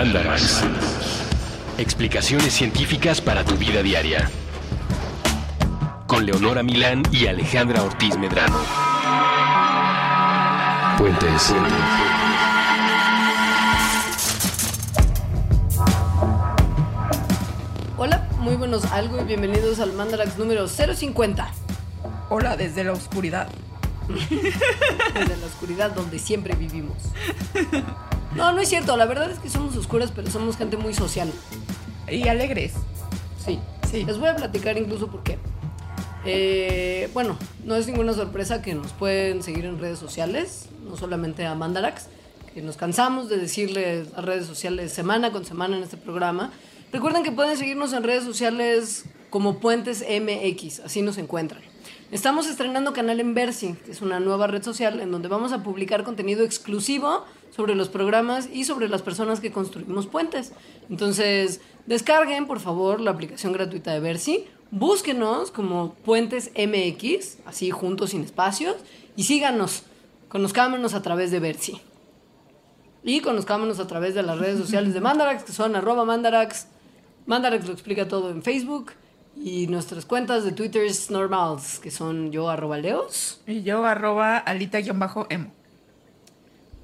Mandarax. Explicaciones científicas para tu vida diaria. Con Leonora Milán y Alejandra Ortiz Medrano. Puentes. Hola, muy buenos algo y bienvenidos al Mandarax número 050. Hola desde la oscuridad. Desde la oscuridad donde siempre vivimos. No, no es cierto, la verdad es que somos oscuras, pero somos gente muy social. Y alegres. Sí, Sí. Les voy a platicar incluso por qué. Eh, bueno, no es ninguna sorpresa que nos pueden seguir en redes sociales, no solamente a Mandarax, que nos cansamos de decirles a redes sociales semana con semana en este programa. Recuerden que pueden seguirnos en redes sociales como Puentes MX, así nos encuentran. Estamos estrenando canal en Versi, que es una nueva red social en donde vamos a publicar contenido exclusivo sobre los programas y sobre las personas que construimos puentes. Entonces, descarguen por favor la aplicación gratuita de Versi, búsquenos como Puentes MX, así juntos sin espacios, y síganos, conozcámonos a través de Versi. Y conozcámonos a través de las redes sociales de Mandarax, que son arroba Mandarax. Mandarax lo explica todo en Facebook. Y nuestras cuentas de Twitter es normals, que son yo arroba leos. Y yo arroba alita-emo.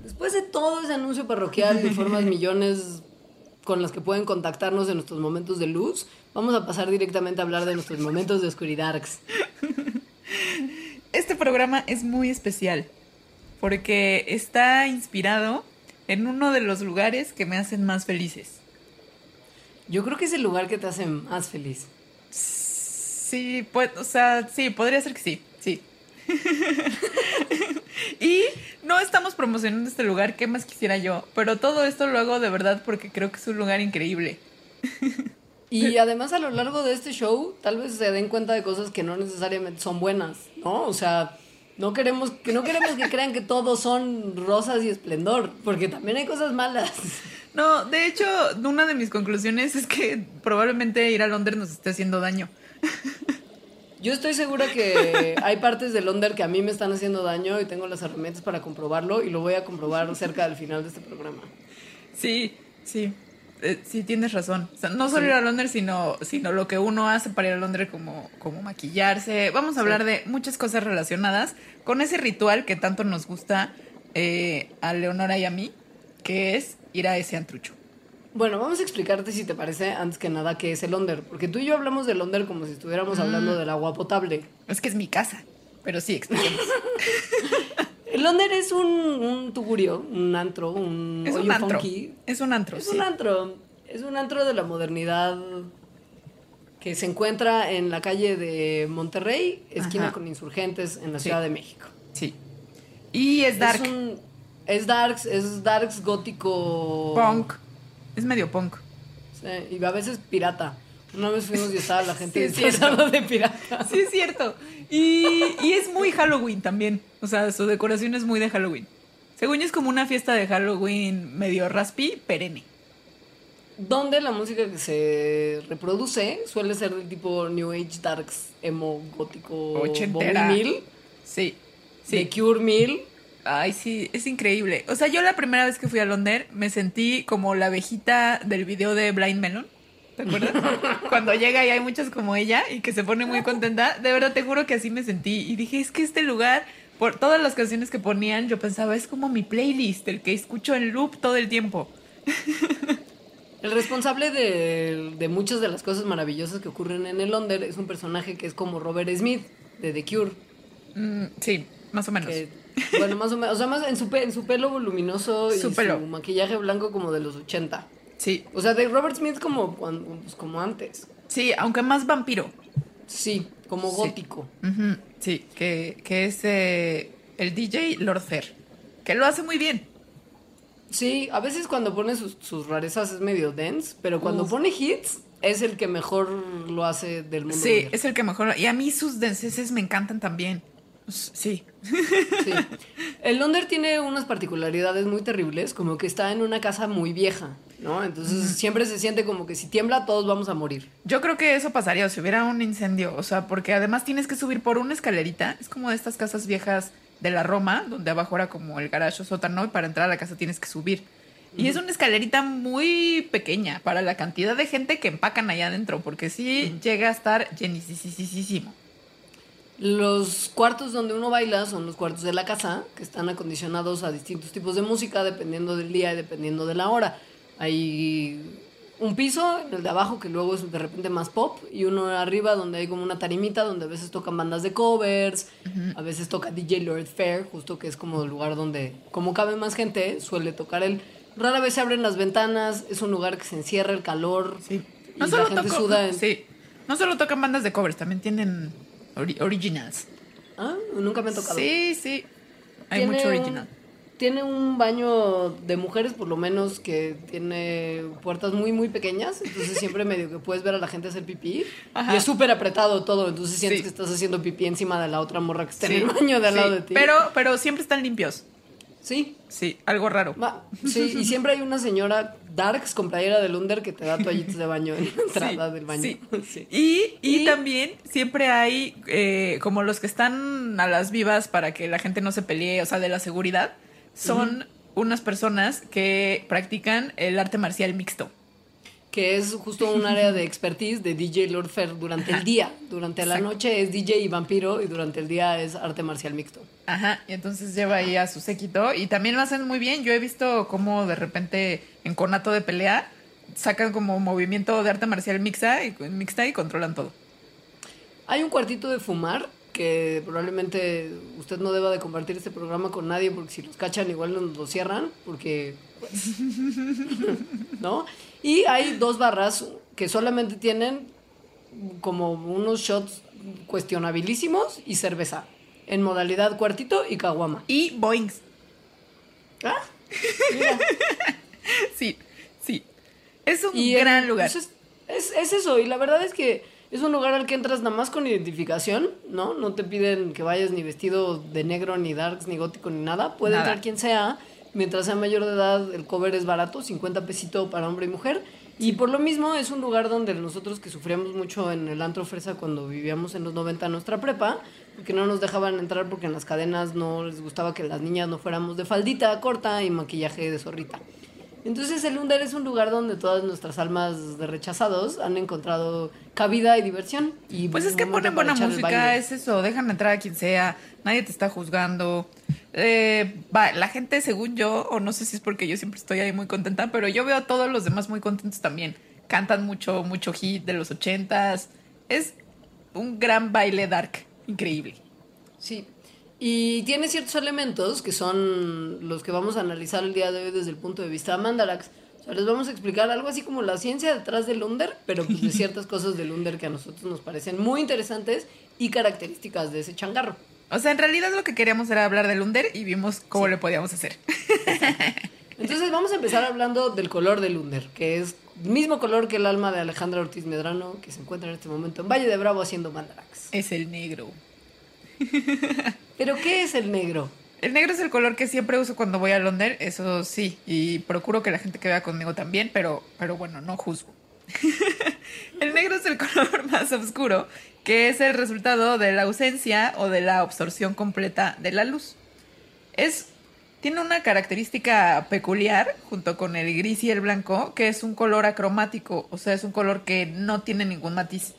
Después de todo ese anuncio parroquial de formas millones con las que pueden contactarnos en nuestros momentos de luz, vamos a pasar directamente a hablar de nuestros momentos de oscuridad. Este programa es muy especial porque está inspirado en uno de los lugares que me hacen más felices. Yo creo que es el lugar que te hace más feliz. Sí, pues, o sea, sí, podría ser que sí, sí. y no estamos promocionando este lugar, ¿qué más quisiera yo? Pero todo esto lo hago de verdad porque creo que es un lugar increíble. Y además a lo largo de este show, tal vez se den cuenta de cosas que no necesariamente son buenas, ¿no? O sea, no queremos que no queremos que crean que todos son rosas y esplendor, porque también hay cosas malas. No, de hecho, una de mis conclusiones es que probablemente ir a Londres nos esté haciendo daño. Yo estoy segura que hay partes de Londres que a mí me están haciendo daño y tengo las herramientas para comprobarlo y lo voy a comprobar cerca del final de este programa. Sí, sí. eh, sí, tienes razón. O sea, no solo ir a Londres, sino, sino lo que uno hace para ir a Londres, como, como maquillarse. Vamos a hablar de muchas cosas relacionadas con ese ritual que tanto nos gusta eh, a Leonora y a mí, que es ir a ese antrucho. Bueno, vamos a explicarte si te parece antes que nada qué es el Londres, porque tú y yo hablamos de Londres como si estuviéramos hablando del agua potable. Es que es mi casa, pero sí, expliquemos. El Londres es un, un tugurio, un antro, un es un antro. funky. Es un antro, Es sí. un antro. Es un antro de la modernidad que se encuentra en la calle de Monterrey, esquina Ajá. con insurgentes en la Sí. Ciudad de México. Sí. Y es dark. Es, un- es darks, es darks gótico. Punk. Es medio punk. Sí, y a veces pirata. Una vez fuimos y estaba la gente Sí, disfrazada de pirata. Sí, es cierto. Y, y es muy Halloween también. O sea, su decoración es muy de Halloween. Según yo es como una fiesta de Halloween medio raspi, perenne. Donde la música que se reproduce suele ser del tipo New Age Darks, emo, gótico, Ochentera. Bobby Mill, Sí. The Sí. Cure Mill. Ay, sí, es increíble. O sea, yo la primera vez que fui a Londres me sentí como la abejita del video de Blind Melon. ¿Te acuerdas? Cuando llega y hay muchas como ella y que se pone muy contenta. De verdad te juro que así me sentí. Y dije, es que este lugar, por todas las canciones que ponían, yo pensaba, es como mi playlist, el que escucho en loop todo el tiempo. El responsable de, de muchas de las cosas maravillosas que ocurren en el Londres es un personaje que es como Robert Smith de The Cure. Mm, sí, más o menos. que, bueno, más o menos, o sea, más en su, pe- en su pelo voluminoso y Su su, maquillaje blanco como de los 80. Sí, O sea, de Robert Smith como, cuando- pues, como antes. sí, aunque más vampiro. Sí, como Sí. gótico. Sí, que, que es eh, el DJ Lord Fair, que lo hace muy bien. Sí, a veces cuando pone sus, sus rarezas es medio dense, pero cuando pone hits es el que mejor lo hace del mundo. Sí, mundial. es el que mejor. Y a mí sus denseces me encantan también. Sí. El Londres tiene unas particularidades muy terribles, como que está en una casa muy vieja, ¿no? Entonces siempre se siente como que si tiembla todos vamos a morir. Yo creo que eso pasaría si hubiera un incendio. O sea, porque además tienes que subir por una escalerita. Es como de estas casas viejas de la Roma, donde abajo era como el garaje o sótano, y para entrar a la casa tienes que subir. Y es una escalerita muy pequeña para la cantidad de gente que empacan allá adentro, porque sí llega a estar llenísimo. Los cuartos donde uno baila son los cuartos de la casa, que están acondicionados a distintos tipos de música dependiendo del día y dependiendo de la hora. Hay un piso, el de abajo, que luego es de repente más pop, y uno arriba donde hay como una tarimita donde a veces tocan bandas de covers, a veces toca DJ Lord Fair, justo que es como el lugar donde, como cabe más gente, suele tocar él. Rara vez se abren las ventanas, es un lugar que se encierra el calor. Sí. y No la solo, gente toco- suda en- sí. no solo tocan bandas de covers, también tienen ori- originals. Ah, nunca me ha tocado. Sí, sí. Hay mucho un- original. Tiene un baño de mujeres, por lo menos, que tiene puertas muy, muy pequeñas. Entonces siempre medio que puedes ver a la gente hacer pipí. Ajá. Y es súper apretado todo. Entonces sientes Sí. que estás haciendo pipí encima de la otra morra que está Sí, en el baño de al sí. lado de ti. Pero, pero siempre están limpios. Sí. Sí, algo raro. Sí, y siempre hay una señora darks con playera de Lunder que te da toallitas de baño en la entrada Sí, del baño. sí. Sí. Y, y Y- también siempre hay eh, como los que están a las vivas para que la gente no se pelee, o sea, de la seguridad, son unas personas que practican el arte marcial mixto. Que es justo un área de expertise de DJ Lord Fair durante el día. Durante la noche es DJ y vampiro y durante el día es arte marcial mixto. Ajá, y entonces lleva ahí a su séquito y también lo hacen muy bien. Yo he visto cómo de repente en conato de pelea sacan como movimiento de arte marcial mixta y, mixta y controlan todo. Hay un cuartito de fumar que probablemente usted no deba de compartir este programa con nadie porque si los cachan igual nos lo cierran porque pues, ¿no? Y hay dos barras que solamente tienen como unos shots cuestionabilísimos y cerveza en modalidad cuartito y caguama. Y Boeings. Ah, mira. Sí, sí. Es un gran lugar. pues es, es, es eso, y la verdad es que es un lugar al que entras nada más con identificación, ¿no? No te piden que vayas ni vestido de negro, ni darks, ni gótico, ni nada. Puede Nada. entrar quien sea. Mientras sea mayor de edad, el cover es barato, 50 pesito para hombre y mujer. Y por lo mismo es un lugar donde nosotros que sufríamos mucho en el antro fresa cuando vivíamos en los 90 nuestra prepa, porque no nos dejaban entrar porque en las cadenas no les gustaba que las niñas no fuéramos de faldita corta y maquillaje de zorrita. Entonces el Under es un lugar donde todas nuestras almas de rechazados han encontrado cabida y diversión. Y Pues es que ponen buena música, es eso, dejan entrar a quien sea, nadie te está juzgando. Eh, va, la gente, según yo, o no sé si es porque yo siempre estoy ahí muy contenta, pero yo veo a todos los demás muy contentos también. Cantan mucho, mucho hit de los ochentas. Es un gran baile dark, increíble. Sí. Y tiene ciertos elementos que son los que vamos a analizar el día de hoy desde el punto de vista de Mandarax. O sea, les vamos a explicar algo así como la ciencia detrás del Under, pero pues de ciertas cosas del Under que a nosotros nos parecen muy interesantes y características de ese changarro. O sea, en realidad lo que queríamos era hablar del Under y vimos cómo le podíamos hacer. Entonces vamos a empezar hablando del color del Under, que es el mismo color que el alma de Alejandra Ortiz Medrano, que se encuentra en este momento en Valle de Bravo haciendo Mandarax. Es el negro. ¿Pero qué es el negro? El negro es el color que siempre uso cuando voy a Londres, eso sí, y procuro que la gente que vea conmigo también, pero, pero bueno, no juzgo. el negro es el color más oscuro, que es el resultado de la ausencia o de la absorción completa de la luz. Es, tiene una característica peculiar, junto con el gris y el blanco, que es un color acromático, o sea, es un color que no tiene ningún matiz.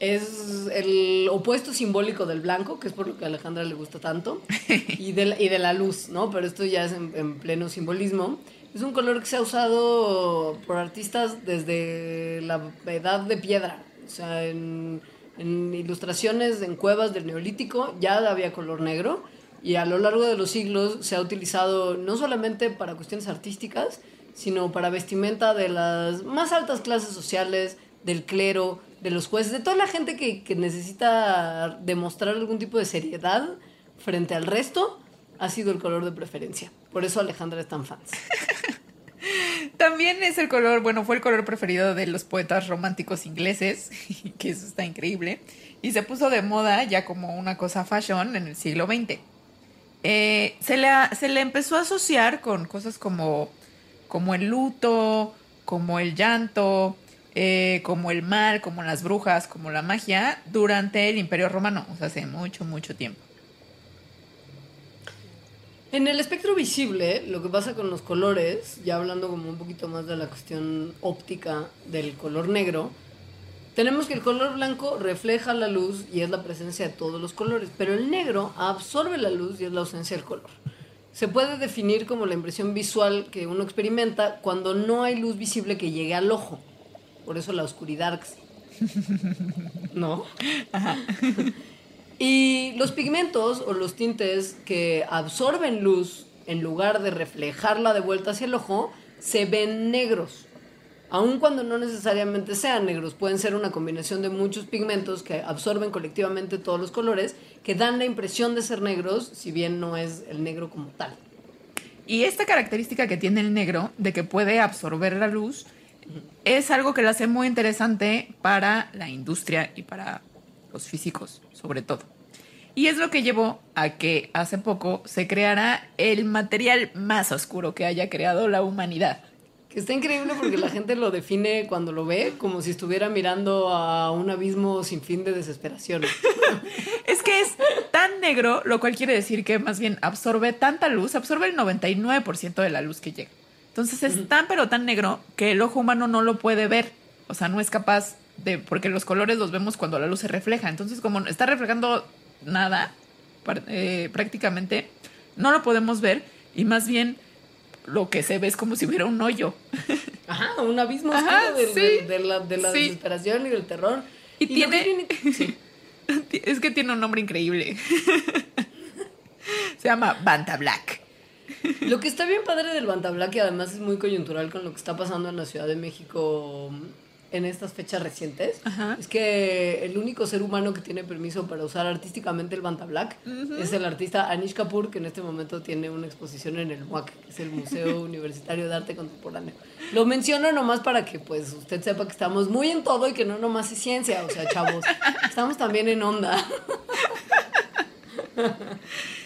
Es el opuesto simbólico del blanco, que es por lo que a Alejandra le gusta tanto, y de la, y de la luz, ¿no? Pero esto ya es en, en pleno simbolismo. Es un color que se ha usado por artistas desde la edad de piedra. O sea, en, en ilustraciones en cuevas del Neolítico ya había color negro. Y a lo largo de los siglos se ha utilizado no solamente para cuestiones artísticas, sino para vestimenta de las más altas clases sociales, del clero, de los jueces, de toda la gente que, que necesita demostrar algún tipo de seriedad frente al resto, ha sido el color de preferencia. Por eso Alejandra es tan fan. También es el color, bueno, fue el color preferido de los poetas románticos ingleses, que eso está increíble, y se puso de moda ya como una cosa fashion en el siglo XX. Eh, se, le, se le empezó a asociar con cosas como, como el luto, como el llanto, eh, como el mal, como las brujas, como la magia, durante el Imperio Romano, o sea, hace mucho, mucho tiempo. En el espectro visible, lo que pasa con los colores, ya hablando como un poquito más de la cuestión óptica del color negro, tenemos que el color blanco refleja la luz y es la presencia de todos los colores, pero el negro absorbe la luz y es la ausencia del color. Se puede definir como la impresión visual que uno experimenta cuando no hay luz visible que llegue al ojo. Por eso la oscuridad. ¿No? Y los pigmentos o los tintes que absorben luz en lugar de reflejarla de vuelta hacia el ojo, se ven negros. Aun cuando no necesariamente sean negros, pueden ser una combinación de muchos pigmentos que absorben colectivamente todos los colores, que dan la impresión de ser negros, si bien no es el negro como tal. Y esta característica que tiene el negro, de que puede absorber la luz, es algo que lo hace muy interesante para la industria y para los físicos, sobre todo. Y es lo que llevó a que hace poco se creara el material más oscuro que haya creado la humanidad. Que está increíble porque la gente lo define cuando lo ve como si estuviera mirando a un abismo sin fin de desesperación. es que es tan negro, lo cual quiere decir que más bien absorbe tanta luz, absorbe el 99% de la luz que llega. Entonces es tan pero tan negro que el ojo humano no lo puede ver. O sea, no es capaz de, porque los colores los vemos cuando la luz se refleja. Entonces, como está reflejando nada, eh, prácticamente, no lo podemos ver y más bien lo que se ve es como si hubiera un hoyo. Ajá, un abismo de, la, desesperación y del terror. Y, tiene... es que tiene un nombre increíble. se llama Banta Black. Lo que está bien padre del Banta Black y además es muy coyuntural con lo que está pasando en la Ciudad de México en estas fechas recientes es que el único ser humano que tiene permiso para usar artísticamente el Banta Black es el artista Anish Kapoor, que en este momento tiene una exposición en el MUAC, que es el Museo Universitario de Arte Contemporáneo. Lo menciono nomás para que pues usted sepa que estamos muy en todo y que no nomás es ciencia, o sea, chavos, estamos también en onda.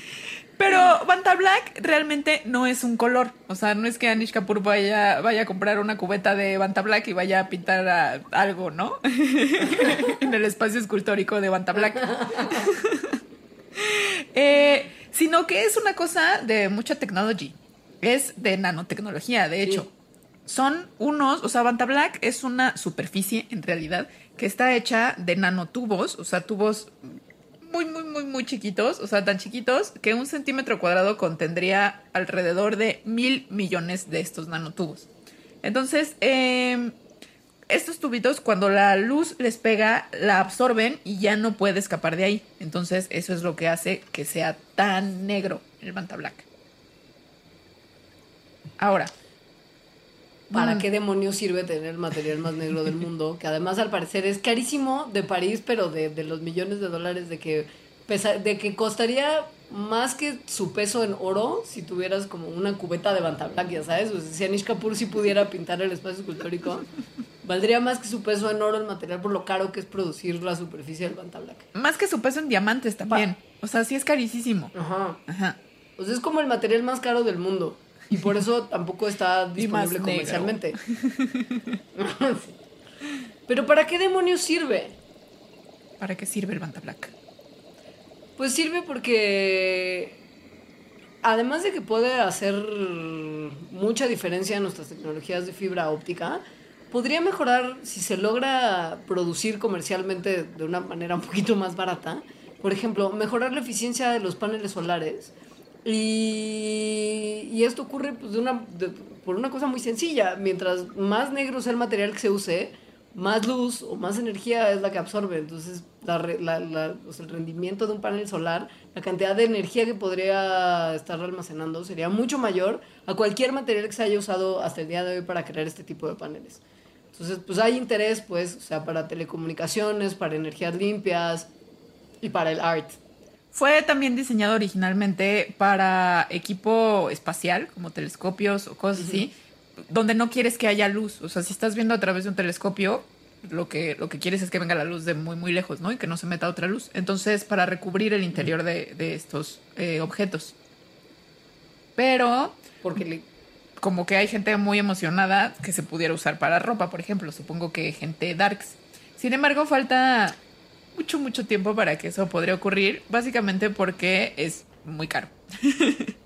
Pero Banta Black realmente no es un color. O sea, no es que Anish Kapoor vaya, vaya a comprar una cubeta de Banta Black y vaya a pintar algo, ¿no? en el espacio escultórico de Banta Black. Eh, sino que es una cosa de mucha tecnología. Es de nanotecnología, de hecho. Son unos, o sea, Banta Black es una superficie en realidad que está hecha de nanotubos, o sea, tubos muy, muy, muy, muy chiquitos, o sea, tan chiquitos que un centímetro cuadrado contendría alrededor de mil millones de estos nanotubos. Entonces, em, estos tubitos, cuando la luz les pega, la absorben y ya no puede escapar de ahí. Entonces, eso es lo que hace que sea tan negro el Manta Black. Ahora, ¿Para qué demonios sirve tener el material más negro del mundo? Que además al parecer es carísimo de París, pero de, los millones de dólares de que, de que costaría más que su peso en oro si tuvieras como una cubeta de Bantablack, ya sabes. O sea, si Anish Kapoor sí pudiera pintar el espacio escultórico, valdría más que su peso en oro el material por lo caro que es producir la superficie del Bantablack. Más que su peso en diamantes también. O sea, sí es carísimo. Ajá. Ajá. O sea, es como el material más caro del mundo. Y por eso tampoco está disponible comercialmente. Pero ¿para qué demonios sirve? ¿Para qué sirve el Banta Black? Pues sirve porque además de que puede hacer mucha diferencia en nuestras tecnologías de fibra óptica, podría mejorar si se logra producir comercialmente de una manera un poquito más barata. Por ejemplo, mejorar la eficiencia de los paneles solares y, esto ocurre pues, por una cosa muy sencilla. Mientras más negro sea el material que se use, más luz o más energía es la que absorbe. Entonces, el rendimiento de un panel solar, la cantidad de energía que podría estar almacenando sería mucho mayor a cualquier material que se haya usado hasta el día de hoy para crear este tipo de paneles. Entonces, pues hay interés, pues, o sea, para telecomunicaciones, para energías limpias y para el art. Fue también diseñado originalmente para equipo espacial, como telescopios o cosas así, donde no quieres que haya luz. O sea, si estás viendo a través de un telescopio, lo que, lo que quieres es que venga la luz de muy, muy lejos, ¿no? Y que no se meta otra luz. Entonces, para recubrir el interior de, estos eh, objetos. Pero, porque como que hay gente muy emocionada que se pudiera usar para ropa, por ejemplo. Supongo que gente darks. Sin embargo, falta mucho, mucho tiempo para que eso podría ocurrir, básicamente porque es muy caro.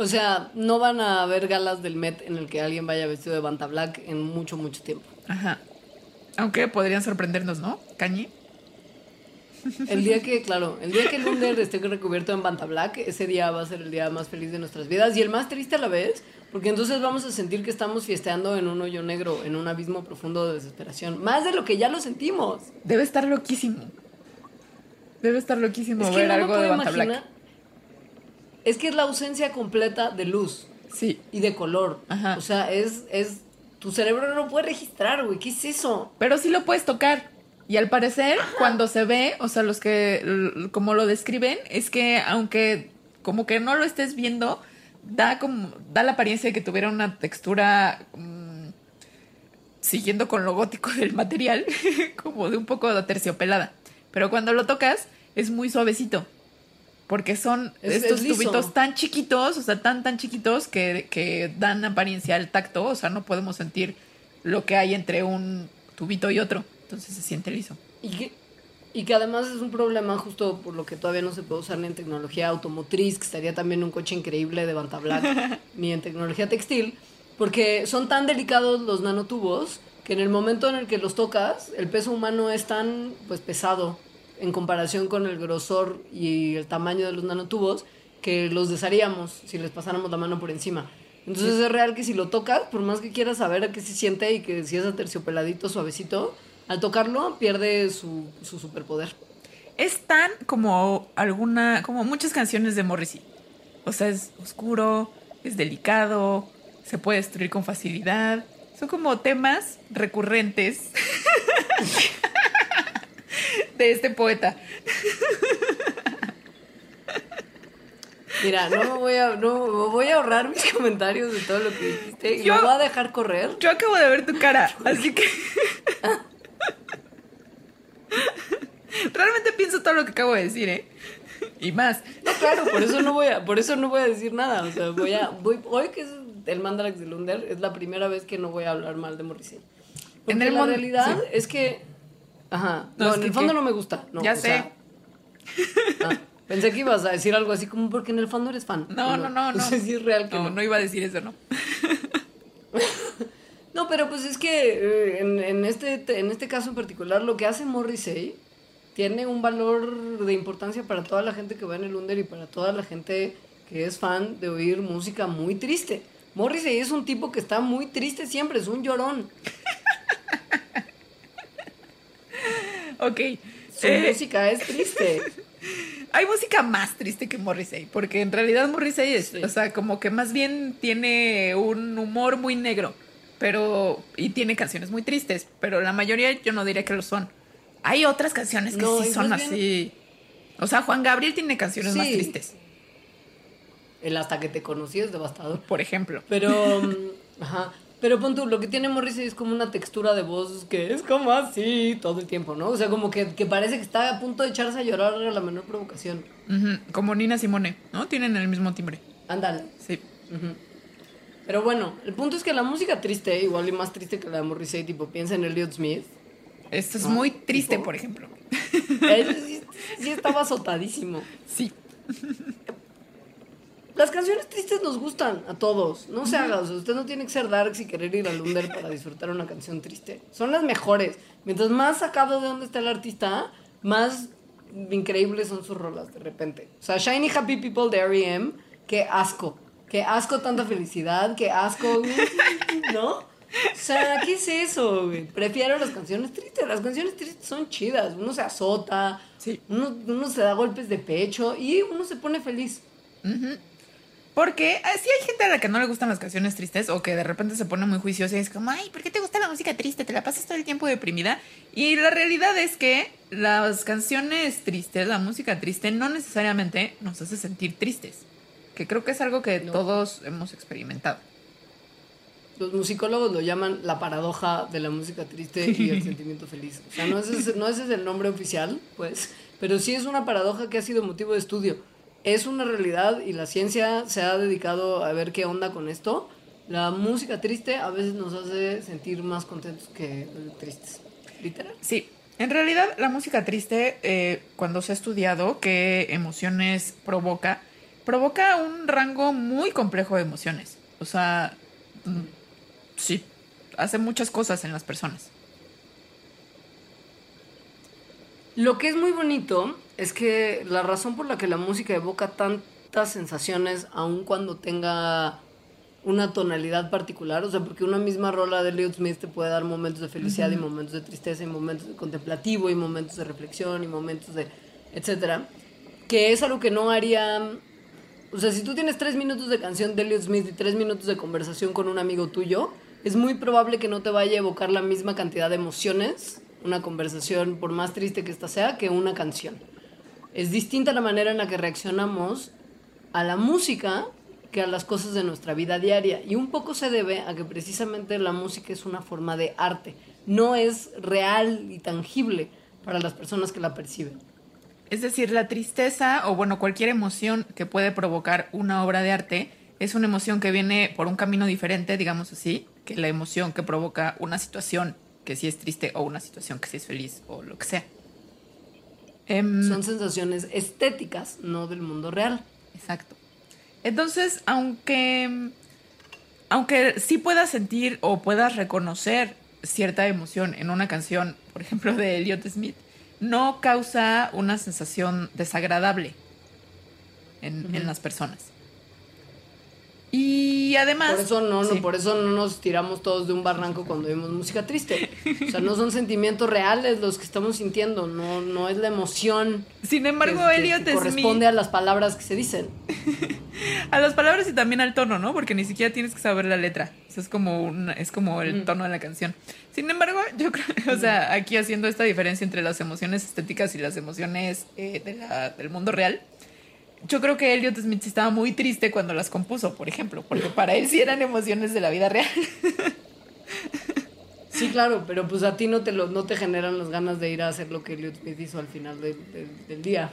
O sea, no van a haber galas del Met en el que alguien vaya vestido de Banta Black en mucho, mucho tiempo. Ajá. Aunque podrían sorprendernos, ¿no? Cañi. El día que, claro, el día que Lunder esté recubierto en Banta Black, ese día va a ser el día más feliz de nuestras vidas y el más triste a la vez, porque entonces vamos a sentir que estamos fiesteando en un hoyo negro, en un abismo profundo de desesperación, más de lo que ya lo sentimos. Debe estar loquísimo. Debe estar loquísimo Es que ver me algo puedo de Banta imaginar. Black. Es que es la ausencia completa de luz Sí. y de color. Ajá. O sea, es, es. Tu cerebro no lo puede registrar, güey. ¿Qué es eso? Pero sí lo puedes tocar. Y al parecer, cuando se ve, o sea, los que, como lo describen, es que aunque como que no lo estés viendo, da como, da la apariencia de que tuviera una textura, mm, siguiendo con lo gótico del material, como de un poco de terciopelada. Pero cuando lo tocas, es muy suavecito. Porque son Es- estos es tubitos tan chiquitos, o sea, tan, tan chiquitos que, que dan apariencia al tacto. O sea, no podemos sentir lo que hay entre un tubito y otro. Entonces se siente liso. Y que, y que además es un problema justo por lo que todavía no se puede usar ni en tecnología automotriz, que estaría también un coche increíble de Banta Black, ni en tecnología textil, porque son tan delicados los nanotubos que en el momento en el que los tocas, el peso humano es tan pues pesado en comparación con el grosor y el tamaño de los nanotubos que los desharíamos si les pasáramos la mano por encima. Entonces es real que si lo tocas, por más que quieras saber a qué se siente y que si es aterciopeladito, suavecito, al tocarlo pierde su, su superpoder. Es tan como alguna, como muchas canciones de Morrissey. O sea, es oscuro, es delicado, se puede destruir con facilidad. Son como temas recurrentes de este poeta. Mira, no me voy a, no, me voy a ahorrar mis comentarios de todo lo que dijiste y Yo- lo voy a dejar correr. Yo acabo de ver tu cara, así que realmente pienso todo lo que acabo de decir, ¿eh? Y más. No, claro, por eso no voy a, por eso no voy a decir nada. O sea, voy a, voy, hoy que es el Mandarax de Lunder, es la primera vez que no voy a hablar mal de Morrissey. Porque En el la realidad sí. es que, ajá, No, en el fondo no me gusta. No, Ya o sé. sea, ah, pensé que ibas a decir algo así como porque en el fondo eres fan. No, no, no, no. No sé si es real que No, no. no iba a decir eso, ¿no? No, pero pues es que eh, en, en este, en este caso en particular, lo que hace Morrissey tiene un valor de importancia para toda la gente que va en el Under y para toda la gente que es fan de oír música muy triste. Morrissey es un tipo que está muy triste siempre, es un llorón. Ok. Su Eh, música es triste. Hay música más triste que Morrissey, porque en realidad Morrissey es, Sí. o sea, como que más bien tiene un humor muy negro, pero y tiene canciones muy tristes, pero la mayoría yo no diría que lo son. Hay otras canciones que No, sí son así. O sea, Juan Gabriel tiene canciones más tristes, El hasta que te conocí es devastador. por ejemplo. Pero, mm, ajá. Pero pon tú, lo que tiene Morrissey es como una textura de voz que es como así todo el tiempo, ¿no? O sea, como que, que parece que está a punto de echarse a llorar a la menor provocación. Como Nina Simone, ¿no? Tienen el mismo timbre. Ándale. Sí. Ujú. Pero bueno, el punto es que la música triste, igual y más triste que la de Morrissey, tipo, piensa en Elliot Smith. Esto es Ah, muy triste, tipo. por ejemplo. Él sí, sí estaba azotadísimo. Sí. Las canciones tristes nos gustan a todos. No se haga, o sea, usted no tiene que ser darks y querer ir al under para disfrutar una canción triste. Son las mejores. Mientras más sacado de dónde está el artista, más increíbles son sus rolas de repente. O sea, Shiny Happy People de R.E.M., qué asco. Qué asco tanta felicidad, qué asco, ¿no? O sea, ¿qué es eso, güey? Prefiero las canciones tristes. Las canciones tristes son chidas. Uno se azota, Sí. uno, uno se da golpes de pecho y uno se pone feliz. Porque eh, sí hay gente a la que no le gustan las canciones tristes o que de repente se pone muy juiciosa y es como, ay, ¿por qué te gusta la música triste? ¿Te la pasas todo el tiempo deprimida? Y la realidad es que las canciones tristes, la música triste, no necesariamente nos hace sentir tristes. Que creo que es algo que No. todos hemos experimentado. Los musicólogos lo llaman la paradoja de la música triste y el sentimiento feliz. O sea, no ese, es, no ese es el nombre oficial, pues, pero sí es una paradoja que ha sido motivo de estudio. Es una realidad y la ciencia se ha dedicado a ver qué onda con esto. La música triste a veces nos hace sentir más contentos que tristes. Literal. Sí, en realidad la música triste, eh, cuando se ha estudiado qué emociones provoca, provoca un rango muy complejo de emociones. O sea, mm, sí, hace muchas cosas en las personas. Lo que es muy bonito es que la razón por la que la música evoca tantas sensaciones, aun cuando tenga una tonalidad particular, o sea, porque una misma rola de Elliot Smith te puede dar momentos de felicidad y momentos de tristeza y momentos de contemplativo y momentos de reflexión y momentos de etcétera, que es algo que no haría, o sea, si tú tienes tres minutos de canción de Elliot Smith y tres minutos de conversación con un amigo tuyo, es muy probable que no te vaya a evocar la misma cantidad de emociones una conversación, por más triste que ésta sea, que una canción. Es distinta la manera en la que reaccionamos a la música que a las cosas de nuestra vida diaria. Y un poco se debe a que precisamente la música es una forma de arte. No es real y tangible para las personas que la perciben. Es decir, la tristeza o bueno, cualquier emoción que puede provocar una obra de arte es una emoción que viene por un camino diferente, digamos así, que la emoción que provoca una situación que sí es triste o una situación que sí es feliz o lo que sea. Em, Son sensaciones estéticas, no del mundo real. Exacto. Entonces, aunque, aunque sí puedas sentir o puedas reconocer cierta emoción en una canción, por ejemplo, de Elliot Smith, no causa una sensación desagradable en, en las personas. Y además. Por eso no, sí. no, por eso no nos tiramos todos de un barranco cuando vemos música triste. O sea, no son sentimientos reales los que estamos sintiendo, no, no es la emoción. Sin embargo, que- Elliot que corresponde a las palabras que se dicen. A las palabras y también al tono, ¿no? Porque ni siquiera tienes que saber la letra. Es como es como el tono de la canción. Sin embargo, yo creo, o sea, aquí haciendo esta diferencia entre las emociones estéticas y las emociones eh, de la- del mundo real, yo creo que Elliot Smith estaba muy triste cuando las compuso, por ejemplo, porque para él sí eran emociones de la vida real. Sí, claro, pero pues a ti no te, lo, no te generan las ganas de ir a hacer lo que Elliot Smith hizo al final del día.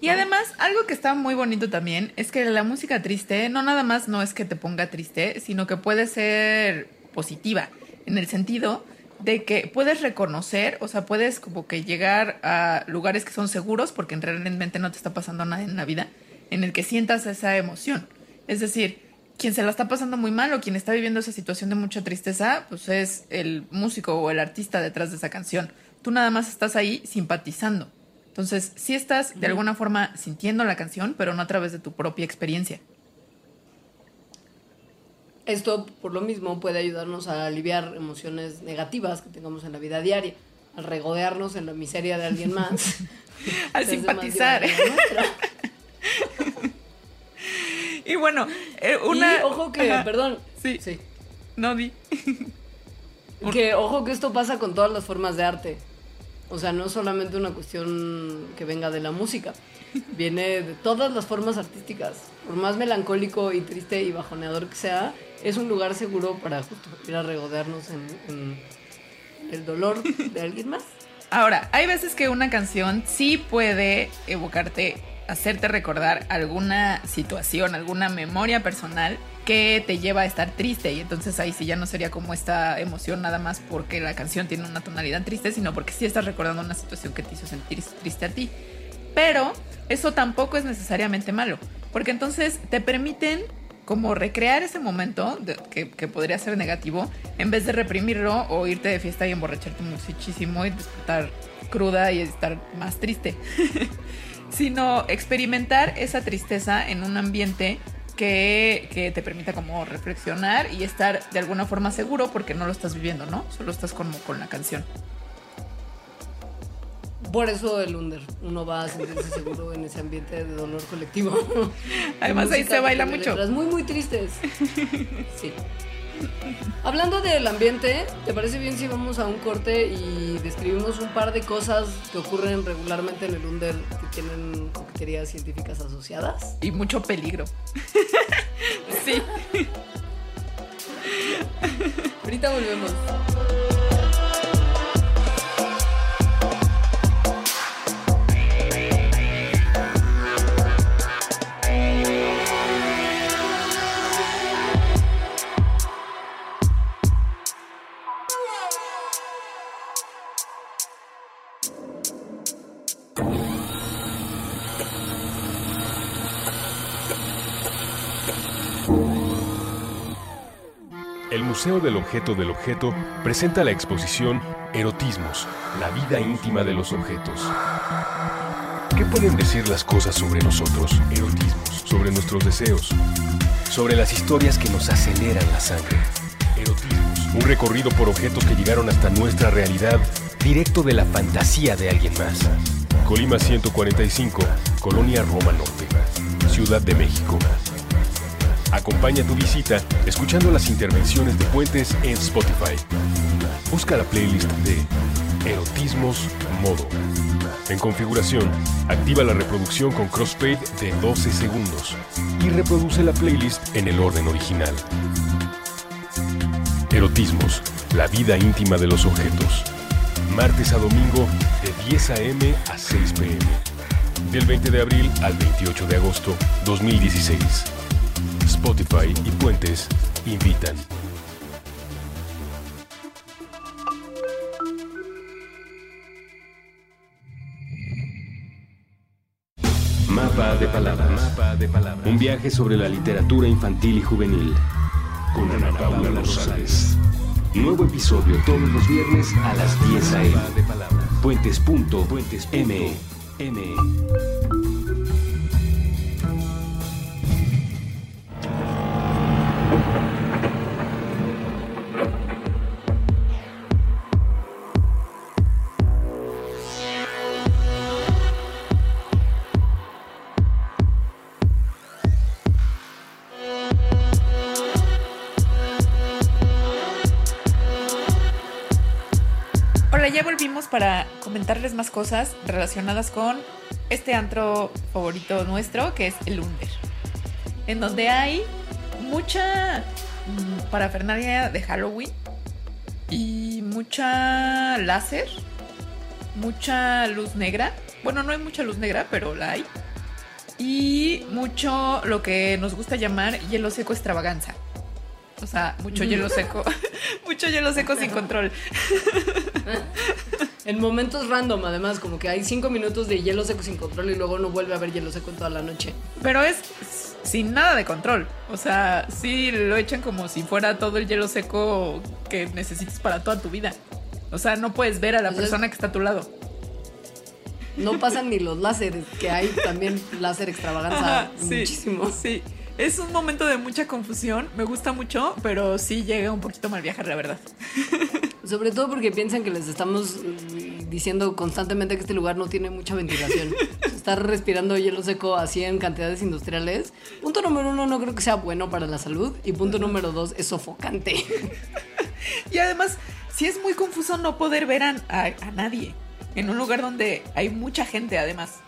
Y además, algo que está muy bonito también es que la música triste no nada más no es que te ponga triste, sino que puede ser positiva, en el sentido de que puedes reconocer, o sea, puedes como que llegar a lugares que son seguros porque realmente no te está pasando nada en la vida, en el que sientas esa emoción. Es decir, quien se la está pasando muy mal o quien está viviendo esa situación de mucha tristeza, pues es el músico o el artista detrás de esa canción. Tú nada más estás ahí simpatizando. Entonces, sí estás de alguna forma sintiendo la canción, pero no a través de tu propia experiencia. Esto, por lo mismo, puede ayudarnos a aliviar emociones negativas que tengamos en la vida diaria, al regodearnos en la miseria de alguien más. Al simpatizar. Y bueno, eh, una... Y ojo que, Ajá. perdón. Sí. Sí. No di. Que ojo que esto pasa con todas las formas de arte. O sea, no es solamente una cuestión que venga de la música. Viene de todas las formas artísticas. Por más melancólico y triste y bajoneador que sea, es un lugar seguro para justo ir a regodearnos en, en el dolor de alguien más. Ahora, hay veces que una canción sí puede evocarte, hacerte recordar alguna situación, alguna memoria personal que te lleva a estar triste y entonces ahí sí ya no sería como esta emoción nada más porque la canción tiene una tonalidad triste, sino porque sí estás recordando una situación que te hizo sentir triste a ti. Pero eso tampoco es necesariamente malo, porque entonces te permiten como recrear ese momento que, que podría ser negativo en vez de reprimirlo o irte de fiesta y emborracharte muchísimo y despertar cruda y estar más triste, sino experimentar esa tristeza en un ambiente que, que te permita como reflexionar y estar de alguna forma seguro porque no lo estás viviendo, ¿no? Solo estás como con la canción. Por eso el under, uno va a sentirse seguro en ese ambiente de dolor colectivo. Además, De ahí se baila mucho. letras muy, muy tristes. Sí. Hablando del ambiente, ¿te parece bien si vamos a un corte y describimos un par de cosas que ocurren regularmente en el under que tienen coqueterías científicas asociadas? Y mucho peligro. sí. Ahorita volvemos. Museo del Objeto del Objeto presenta la exposición Erotismos, la vida íntima de los objetos. ¿Qué pueden decir las cosas sobre nosotros? Erotismos, sobre nuestros deseos, sobre las historias que nos aceleran la sangre. Erotismos, un recorrido por objetos que llegaron hasta nuestra realidad, directo de la fantasía de alguien más. Colima 145, Colonia Roma Norte, Ciudad de México. Acompaña tu visita escuchando las intervenciones de Puentes en Spotify. Busca la playlist de Erotismos Modo. En configuración, activa la reproducción con crossfade de 12 segundos y reproduce la playlist en el orden original. Erotismos, la vida íntima de los objetos. Martes a domingo de 10 a.m. a 6 p.m. Del 20 de abril al 28 de agosto 2016. Spotify y Puentes invitan. Mapa de palabras. Un viaje sobre la literatura infantil y juvenil. Con Ana Paula Rosales. Nuevo episodio todos los viernes a las 10 a.m. Puentes.me. M. Ya volvimos para comentarles más cosas relacionadas con este antro favorito nuestro, que es el Under. En donde hay mucha mm, parafernalia de Halloween y mucha láser, mucha luz negra. Bueno, no hay mucha luz negra, pero la hay. Y mucho lo que nos gusta llamar hielo seco extravaganza. O sea, mucho hielo seco. mucho hielo seco sin control. En momentos random, además, como que hay cinco minutos de hielo seco sin control y luego no vuelve a haber hielo seco en toda la noche. Pero es sin nada de control. O sea, sí lo echan como si fuera todo el hielo seco que necesitas para toda tu vida. O sea, no puedes ver a la Entonces- persona que está a tu lado. No pasan ni los láseres, que hay también láser extravaganza Ajá, sí, muchísimo. Sí. Es un momento de mucha confusión. Me gusta mucho, pero sí llega un poquito mal viajar, la verdad. Sobre todo porque piensan que les estamos mm, diciendo constantemente que este lugar no tiene mucha ventilación. Estar respirando hielo seco así en cantidades industriales. Punto número uno, no creo que sea bueno para la salud. Y punto número dos, es sofocante. Y además, sí es muy confuso no poder ver a, a- a nadie en un lugar donde hay mucha gente, además.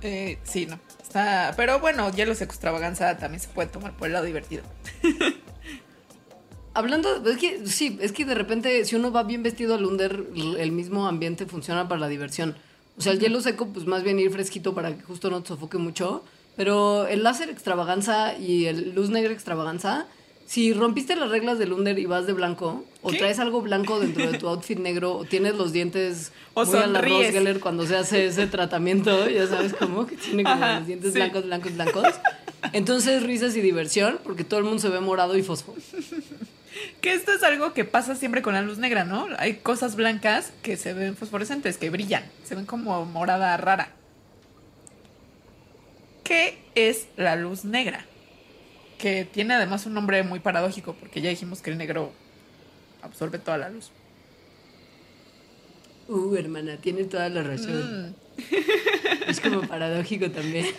Eh, sí, no. Está, pero bueno, hielo seco extravaganza también se puede tomar por el lado divertido. Hablando, es que sí, es que de repente si uno va bien vestido al under, el mismo ambiente funciona para la diversión. O sea, el hielo seco, pues más bien ir fresquito para que justo no te sofoque mucho. Pero el láser extravaganza y el luz negra extravaganza, si rompiste las reglas del under y vas de blanco, o ¿Qué? traes algo blanco dentro de tu outfit negro, o tienes los dientes O muy a la. Ross Geller cuando se hace ese tratamiento, ya sabes cómo, que tiene como Ajá, los dientes sí. blancos, blancos, blancos. Entonces risas y diversión, porque todo el mundo se ve morado y fosfo. Que esto es algo que pasa siempre con la luz negra, ¿no? Hay cosas blancas que se ven fosforescentes, que brillan, se ven como morada rara. ¿Qué es la luz negra? Que tiene además un nombre muy paradójico, porque ya dijimos que el negro absorbe toda la luz. Uh, hermana, tiene toda la razón. Mm. Es como paradójico también.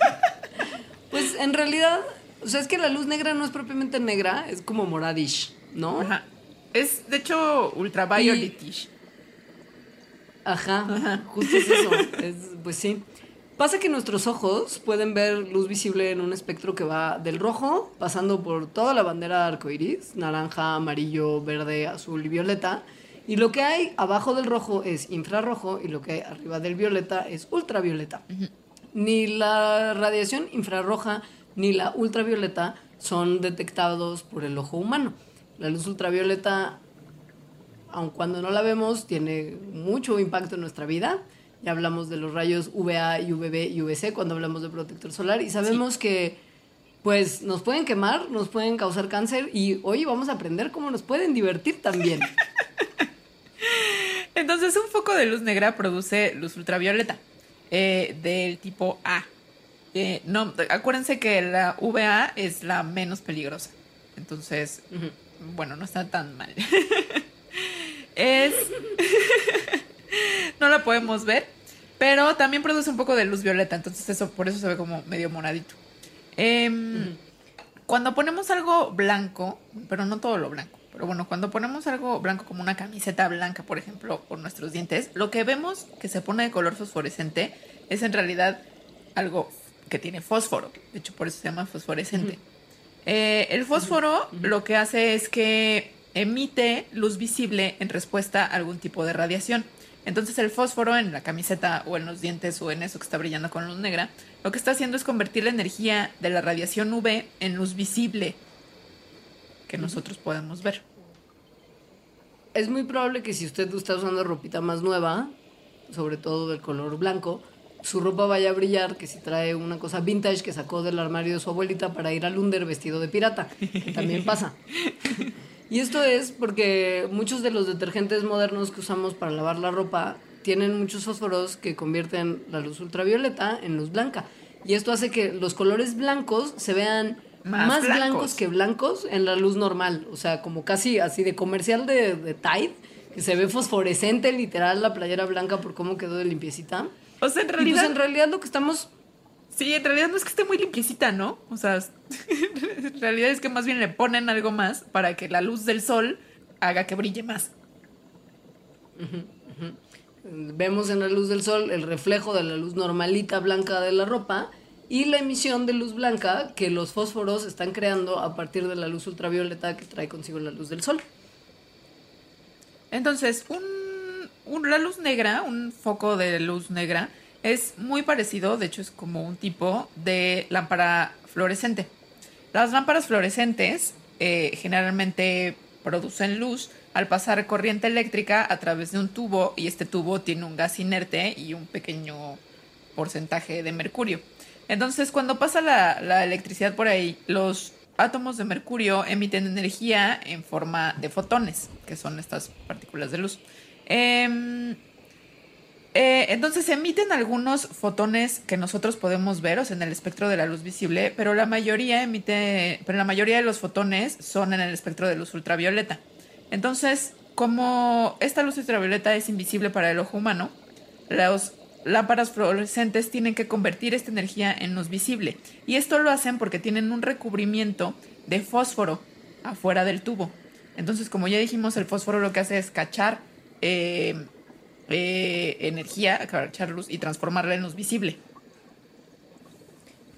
Pues en realidad, o sea, es que la luz negra no es propiamente negra, es como moradish, ¿no? Ajá. Es, de hecho, ultravioletish. Ajá, justo es eso. Es, pues sí. Pasa que nuestros ojos pueden ver luz visible en un espectro que va del rojo, pasando por toda la bandera arcoiris, naranja, amarillo, verde, azul y violeta. Y lo que hay abajo del rojo es infrarrojo y lo que hay arriba del violeta es ultravioleta. Ni la radiación infrarroja ni la ultravioleta son detectados por el ojo humano. La luz ultravioleta aun cuando no la vemos, tiene mucho impacto en nuestra vida. Ya hablamos de los rayos UVA, UVB y UVC cuando hablamos de protector solar y sabemos que pues nos pueden quemar, nos pueden causar cáncer y hoy vamos a aprender cómo nos pueden divertir también. Entonces, un foco de luz negra produce luz ultravioleta eh, del tipo A. Eh, no, acuérdense que la VA es la menos peligrosa. Entonces, bueno, no está tan mal. es. no la podemos ver. Pero también produce un poco de luz violeta. Entonces, eso, por eso se ve como medio moradito. Em, cuando ponemos algo blanco, pero no todo lo blanco, pero bueno, cuando ponemos algo blanco como una camiseta blanca, por ejemplo, por nuestros dientes, lo que vemos que se pone de color fosforescente es en realidad algo que tiene fósforo. De hecho, por eso se llama fosforescente. Eh, el fósforo lo que hace es que emite luz visible en respuesta a algún tipo de radiación. Entonces el fósforo en la camiseta o en los dientes o en eso que está brillando con luz negra, lo que está haciendo es convertir la energía de la radiación UV en luz visible que nosotros podemos ver. Es muy probable que si usted está usando ropita más nueva, sobre todo del color blanco, su ropa vaya a brillar que si trae una cosa vintage que sacó del armario de su abuelita para ir al under vestido de pirata. también pasa. Y esto es porque muchos de los detergentes modernos que usamos para lavar la ropa tienen muchos fósforos que convierten la luz ultravioleta en luz blanca. Y esto hace que los colores blancos se vean más, blancos. que blancos en la luz normal. O sea, como casi así de comercial de, de Tide, que se ve fosforescente literal la playera blanca por cómo quedó de limpiecita. O sea, en Y realidad. pues en realidad lo que estamos Sí, en realidad no es que esté muy limpiecita, ¿no? O sea, en realidad es que más bien le ponen algo más para que la luz del sol haga que brille más. Vemos en la luz del sol el reflejo de la luz normalita blanca de la ropa y la emisión de luz blanca que los fósforos están creando a partir de la luz ultravioleta que trae consigo la luz del sol. Entonces, un, un- la luz negra, un foco de luz negra, es muy parecido, de hecho es como un tipo de lámpara fluorescente. Las lámparas fluorescentes eh, generalmente producen luz al pasar corriente eléctrica a través de un tubo y este tubo tiene un gas inerte y un pequeño porcentaje de mercurio. Entonces, cuando pasa la, electricidad por ahí, los átomos de mercurio emiten energía en forma de fotones, que son estas partículas de luz. Em, eh, entonces emiten algunos fotones que nosotros podemos ver, en el espectro de la luz visible, pero la mayoría emite, pero la mayoría de los fotones son en el espectro de luz ultravioleta. Entonces, como esta luz ultravioleta es invisible para el ojo humano, los lámparas fluorescentes tienen que convertir esta energía en luz visible. Y esto lo hacen porque tienen un recubrimiento de fósforo afuera del tubo. Entonces, como ya dijimos, el fósforo lo que hace es cachar eh, eh, energía, cachar luz y transformarla en luz visible.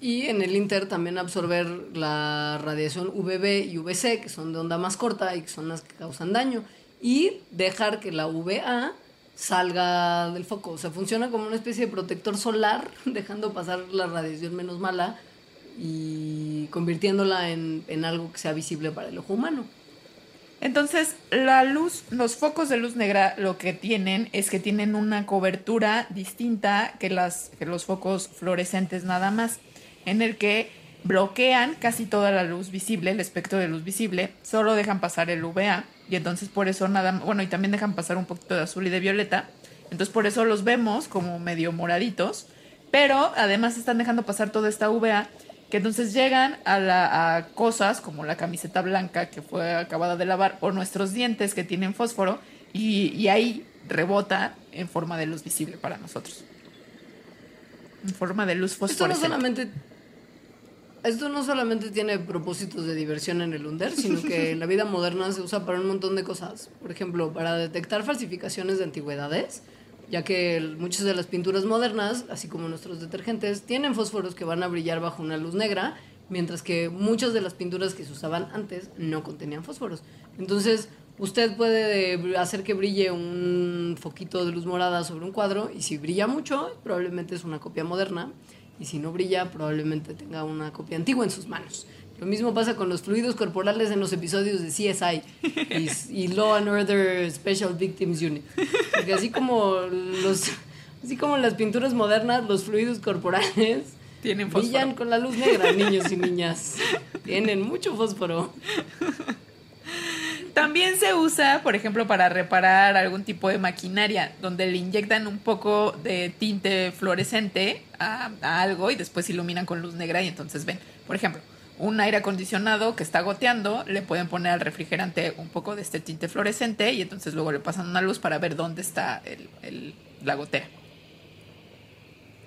Y en el Inter también absorber la radiación UVB y UVC, que son de onda más corta y que son las que causan daño. Y dejar que la UVA salga del foco. O sea, funciona como una especie de protector solar, dejando pasar la radiación menos mala y convirtiéndola en, en algo que sea visible para el ojo humano. Entonces, la luz, los focos de luz negra lo que tienen es que tienen una cobertura distinta que, las, los focos fluorescentes nada más, en el que bloquean casi toda la luz visible, el espectro de luz visible, solo dejan pasar el UVA y entonces por eso nada, bueno, y también dejan pasar un poquito de azul y de violeta, entonces por eso los vemos como medio moraditos, pero además están dejando pasar toda esta UVA que entonces llegan a, la, a cosas como la camiseta blanca que fue acabada de lavar o nuestros dientes que tienen fósforo y, y ahí rebota en forma de luz visible para nosotros. En forma de luz Esto no fosforescente. solamente esto no solamente tiene propósitos de diversión en el UNDER, sino que en la vida moderna se usa para un montón de cosas. Por ejemplo, para detectar falsificaciones de antigüedades, ya que muchas de las pinturas modernas, así como nuestros detergentes, tienen fósforos que van a brillar bajo una luz negra, mientras que muchas de las pinturas que se usaban antes no contenían fósforos. Entonces, usted puede hacer que brille un foquito de luz morada sobre un cuadro y si brilla mucho, probablemente es una copia moderna y si no brilla, probablemente tenga una copia antigua en sus manos. Lo mismo pasa con los fluidos corporales en los episodios de CSI y, y Law and Order Special Victims Unit. Porque así como los así como en las pinturas modernas, los fluidos corporales Tienen fósforo. Brillan con la luz negra, niños y niñas. Tienen mucho fósforo. También se usa, por ejemplo, para reparar algún tipo de maquinaria, donde le inyectan un poco de tinte fluorescente a, a algo y después iluminan con luz negra y entonces ven. Por ejemplo, un aire acondicionado que está goteando, le pueden poner al refrigerante un poco de este tinte fluorescente y entonces luego le pasan una luz para ver dónde está el- el- la gotera.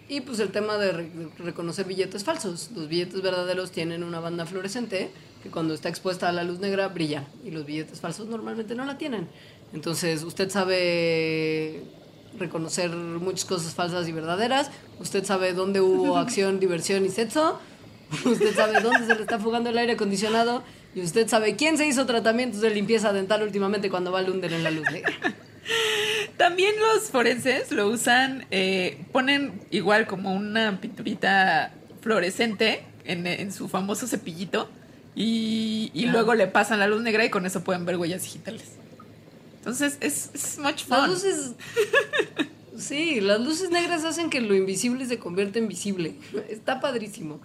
Y pues el tema de re- reconocer billetes falsos. Los billetes verdaderos tienen una banda fluorescente que cuando está expuesta a la luz negra brilla y los billetes falsos normalmente no la tienen. Entonces usted sabe reconocer muchas cosas falsas y verdaderas. Usted sabe dónde hubo acción, diversión y sexo. Usted sabe dónde se le está fugando el aire acondicionado. Y usted sabe quién se hizo tratamientos de limpieza dental últimamente cuando va al under en la luz negra. También los forenses lo usan, eh, ponen igual como una pinturita fluorescente en, en su famoso cepillito y, y luego le pasan la luz negra y con eso pueden ver huellas digitales. Entonces es, es much Las fun. luces. Sí, las luces negras hacen que lo invisible se convierta en visible. Está padrísimo.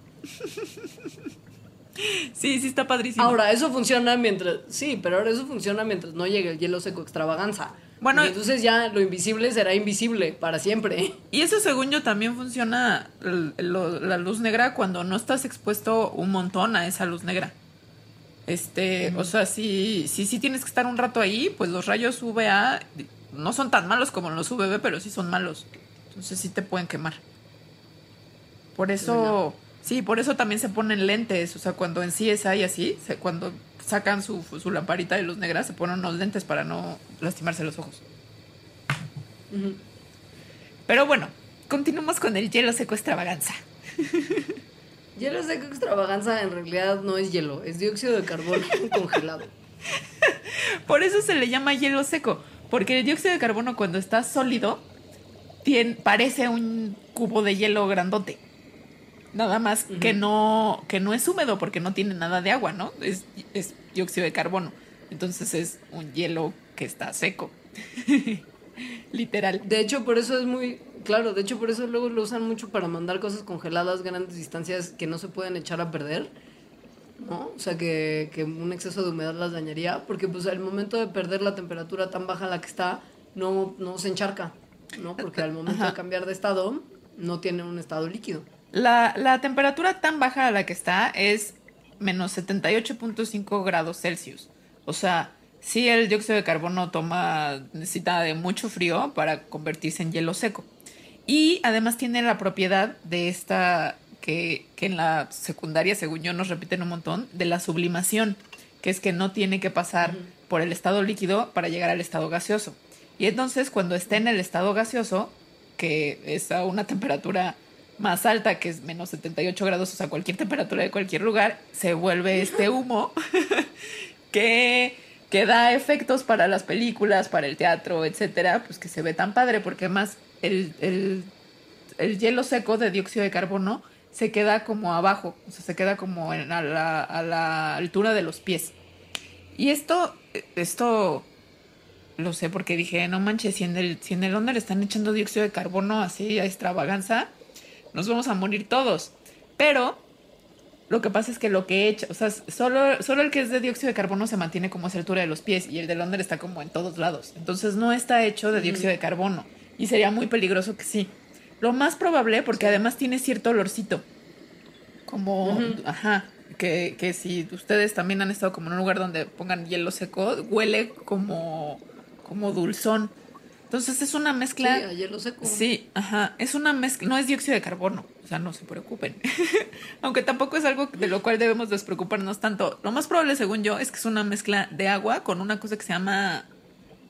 Sí, sí está padrísimo. Ahora, eso funciona mientras. Sí, pero ahora eso funciona mientras no llegue el hielo seco extravaganza. Bueno, Porque entonces ya lo invisible será invisible para siempre. Y eso según yo también funciona lo- la luz negra cuando no estás expuesto un montón a esa luz negra. Este, o sea, si, si, si tienes que estar un rato ahí, pues los rayos UVA no son tan malos como los UVB, pero sí son malos. Entonces sí te pueden quemar. Por eso, sí, por eso también se ponen lentes. O sea, cuando en CSI así, se- cuando sacan su, su lamparita de luz negra, se ponen unos lentes para no lastimarse los ojos. Pero bueno, continuamos con el hielo seco extravaganza. Hielo seco extravaganza en realidad no es hielo, es dióxido de carbono congelado. Por eso se le llama hielo seco, porque el dióxido de carbono cuando está sólido tien- parece un cubo de hielo grandote. Nada más que no que no es húmedo porque no tiene nada de agua, ¿no? Es, es dióxido de carbono. Entonces es un hielo que está seco. Literal. De hecho, por eso es muy. Claro, de hecho, por eso luego lo usan mucho para mandar cosas congeladas, grandes distancias que no se pueden echar a perder. ¿No? O sea, que, que un exceso de humedad las dañaría. Porque, pues, al momento de perder la temperatura tan baja en la que está, no, no se encharca. ¿No? Porque al momento de cambiar de estado, no tiene un estado líquido. La, la temperatura tan baja a la que está es menos 78.5 grados Celsius. O sea, sí el dióxido de carbono toma, necesita de mucho frío para convertirse en hielo seco. Y además tiene la propiedad de esta, que, que en la secundaria, según yo, nos repiten un montón, de la sublimación, que es que no tiene que pasar por el estado líquido para llegar al estado gaseoso. Y entonces cuando esté en el estado gaseoso, que es a una temperatura más alta, que es menos 78 grados, o sea, cualquier temperatura de cualquier lugar, se vuelve este humo que, que da efectos para las películas, para el teatro, etcétera, pues que se ve tan padre, porque además el, el, el hielo seco de dióxido de carbono se queda como abajo, o sea, se queda como en- a, la, a la altura de los pies. Y esto, esto lo sé porque dije, no manches, si en el, si en el están echando dióxido de carbono así a extravaganza, nos vamos a morir todos. Pero lo que pasa es que lo que echa, o sea, solo, solo el que es de dióxido de carbono se mantiene como a esa altura de los pies y el de Londres está como en todos lados. Entonces no está hecho de dióxido de carbono y sería muy peligroso que sí. Lo más probable, porque además tiene cierto olorcito. Como, ajá, que, que si ustedes también han estado como en un lugar donde pongan hielo seco, huele como, como dulzón. Entonces es una Sí, mezcla. a hielo seco. Sí, ajá. Es una mezcla. No es dióxido de carbono. O sea, no se preocupen. Aunque tampoco es algo de lo cual debemos despreocuparnos tanto. Lo más probable, según yo, es que es una mezcla de agua con una cosa que se llama.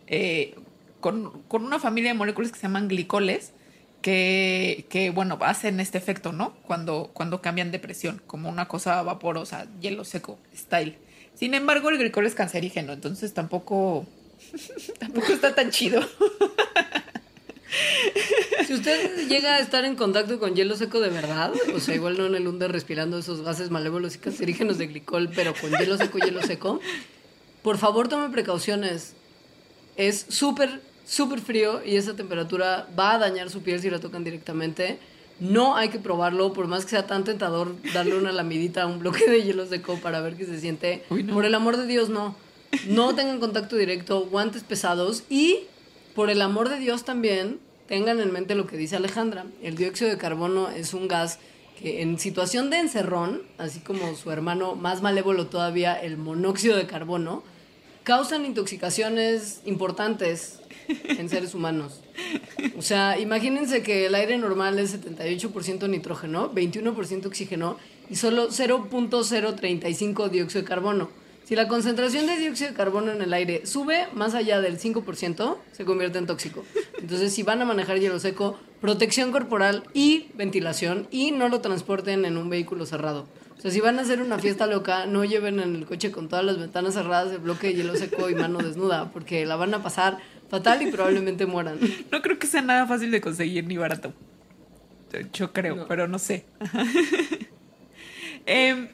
eh, con, con una familia de moléculas que se llaman glicoles. Que, que, bueno, hacen este efecto, ¿no? Cuando, cuando cambian de presión, como una cosa vaporosa, hielo seco, style. Sin embargo, el glicol es cancerígeno, entonces tampoco, tampoco está tan chido. Si usted llega a estar en contacto con hielo seco de verdad, o sea, igual no en el under respirando esos gases malévolos y cancerígenos de glicol, pero con hielo seco, hielo seco, por favor tome precauciones. Es súper, súper frío y esa temperatura va a dañar su piel si la tocan directamente. No hay que probarlo, por más que sea tan tentador darle una lamidita a un bloque de hielo seco para ver qué se siente. Uy, no. Por el amor de Dios, no. No tengan contacto directo, guantes pesados y, por el amor de Dios también, tengan en mente lo que dice Alejandra. El dióxido de carbono es un gas que en situación de encerrón, así como su hermano más malévolo todavía, el monóxido de carbono, causan intoxicaciones importantes en seres humanos. O sea, imagínense que el aire normal es 78% nitrógeno, 21% oxígeno y solo 0.035 dióxido de carbono. Si la concentración de dióxido de carbono en el aire sube más allá del 5%, se convierte en tóxico. Entonces, si van a manejar hielo seco, protección corporal y ventilación y no lo transporten en un vehículo cerrado. O sea, si van a hacer una fiesta loca, no lleven en el coche con todas las ventanas cerradas el bloque de hielo seco y mano desnuda, porque la van a pasar fatal y probablemente mueran. No creo que sea nada fácil de conseguir ni barato. Yo creo, No. pero no sé. Em,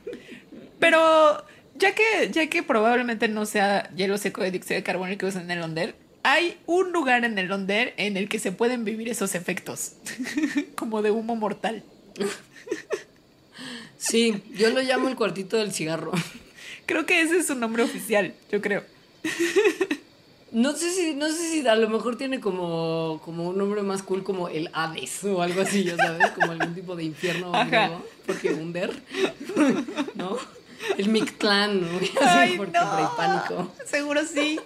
pero ya que, ya que probablemente no sea hielo seco de dióxido de carbono el que usan en el Londer, hay un lugar en el Londer en el que se pueden vivir esos efectos, como de humo mortal. Sí, yo lo llamo el cuartito del cigarro. Creo que ese es su nombre oficial, yo creo. No sé si, no sé si a lo mejor tiene como, como un nombre más cool como el Hades o algo así, ya sabes, como algún tipo de infierno Ajá. porque Under, ¿no? El Mictlán, ¿no? Ay, porque no. Seguro sí.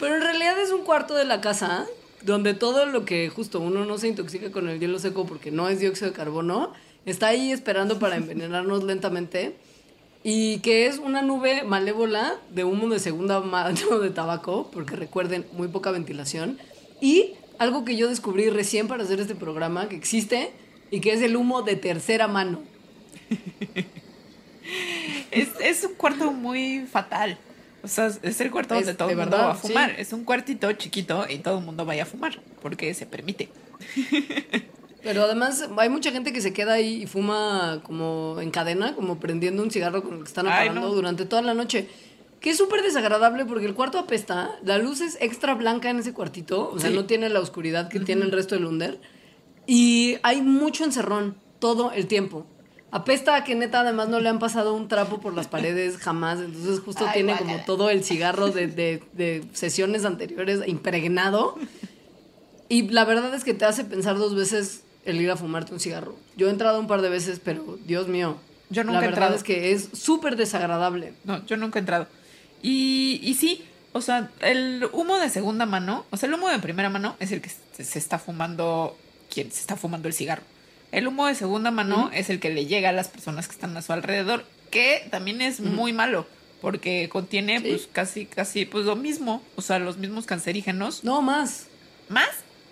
Pero en realidad es un cuarto de la casa donde todo lo que justo uno no se intoxica con el hielo seco porque no es dióxido de carbono, está ahí esperando para envenenarnos lentamente. Y que es una nube malévola de humo de segunda mano de tabaco, porque recuerden, muy poca ventilación. Y algo que yo descubrí recién para hacer este programa, que existe, y que es el humo de tercera mano. Es, es un cuarto muy fatal. O sea, es el cuarto Es donde todo el mundo verdad, va a fumar. sí. Es un cuartito chiquito y todo el mundo vaya a fumar, porque se permite. Pero además hay mucha gente que se queda ahí y fuma como en cadena, como prendiendo un cigarro con el que están apagando no. durante toda la noche. Que es súper desagradable porque el cuarto apesta, la luz es extra blanca en ese cuartito, o sea, Sí. no tiene la oscuridad que tiene el resto del Under. Y hay mucho encerrón todo el tiempo. Apesta a que neta además no le han pasado un trapo por las paredes jamás, entonces justo Ay, tiene guácala. como todo el cigarro de, de- de sesiones anteriores impregnado. Y la verdad es que te hace pensar dos veces el ir a fumarte un cigarro. Yo he entrado un par de veces, pero Dios mío. Yo nunca La he verdad entrado. es que es súper desagradable. No, yo nunca he entrado. Y, y sí, o sea, el humo de segunda mano, o sea, el humo de primera mano es el que se, se está fumando, quien se está fumando el cigarro. El humo de segunda mano es el que le llega a las personas que están a su alrededor, que también es muy malo, porque contiene Sí. pues casi, casi, pues lo mismo, o sea, los mismos cancerígenos. No más. ¿Más?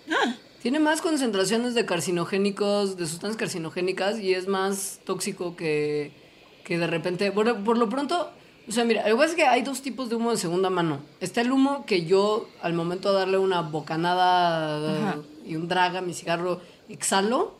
Ah, Tiene más concentraciones de carcinogénicos, de sustancias carcinogénicas y es más tóxico que, que de repente. Por, por lo pronto, o sea, mira, lo que pasa es que hay dos tipos de humo de segunda mano. Está el humo que yo, al momento de darle una bocanada Ajá. y un drag a mi cigarro, exhalo.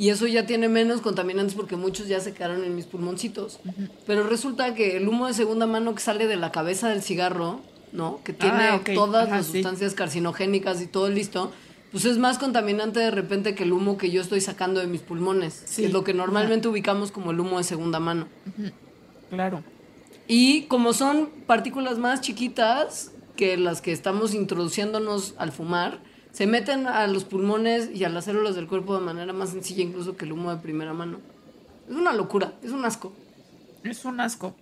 Y eso ya tiene menos contaminantes porque muchos ya se quedaron en mis pulmoncitos. Pero resulta que el humo de segunda mano que sale de la cabeza del cigarro, ¿no? Que tiene Ah, todas Ajá, las sí. sustancias carcinogénicas y todo listo, pues es más contaminante de repente que el humo que yo estoy sacando de mis pulmones. Sí. que es lo que normalmente ubicamos como el humo de segunda mano. claro. Y como son partículas más chiquitas que las que estamos introduciéndonos al fumar, se meten a los pulmones y a las células del cuerpo de manera más sencilla incluso que el humo de primera mano. Es una locura, es un asco. Es un asco.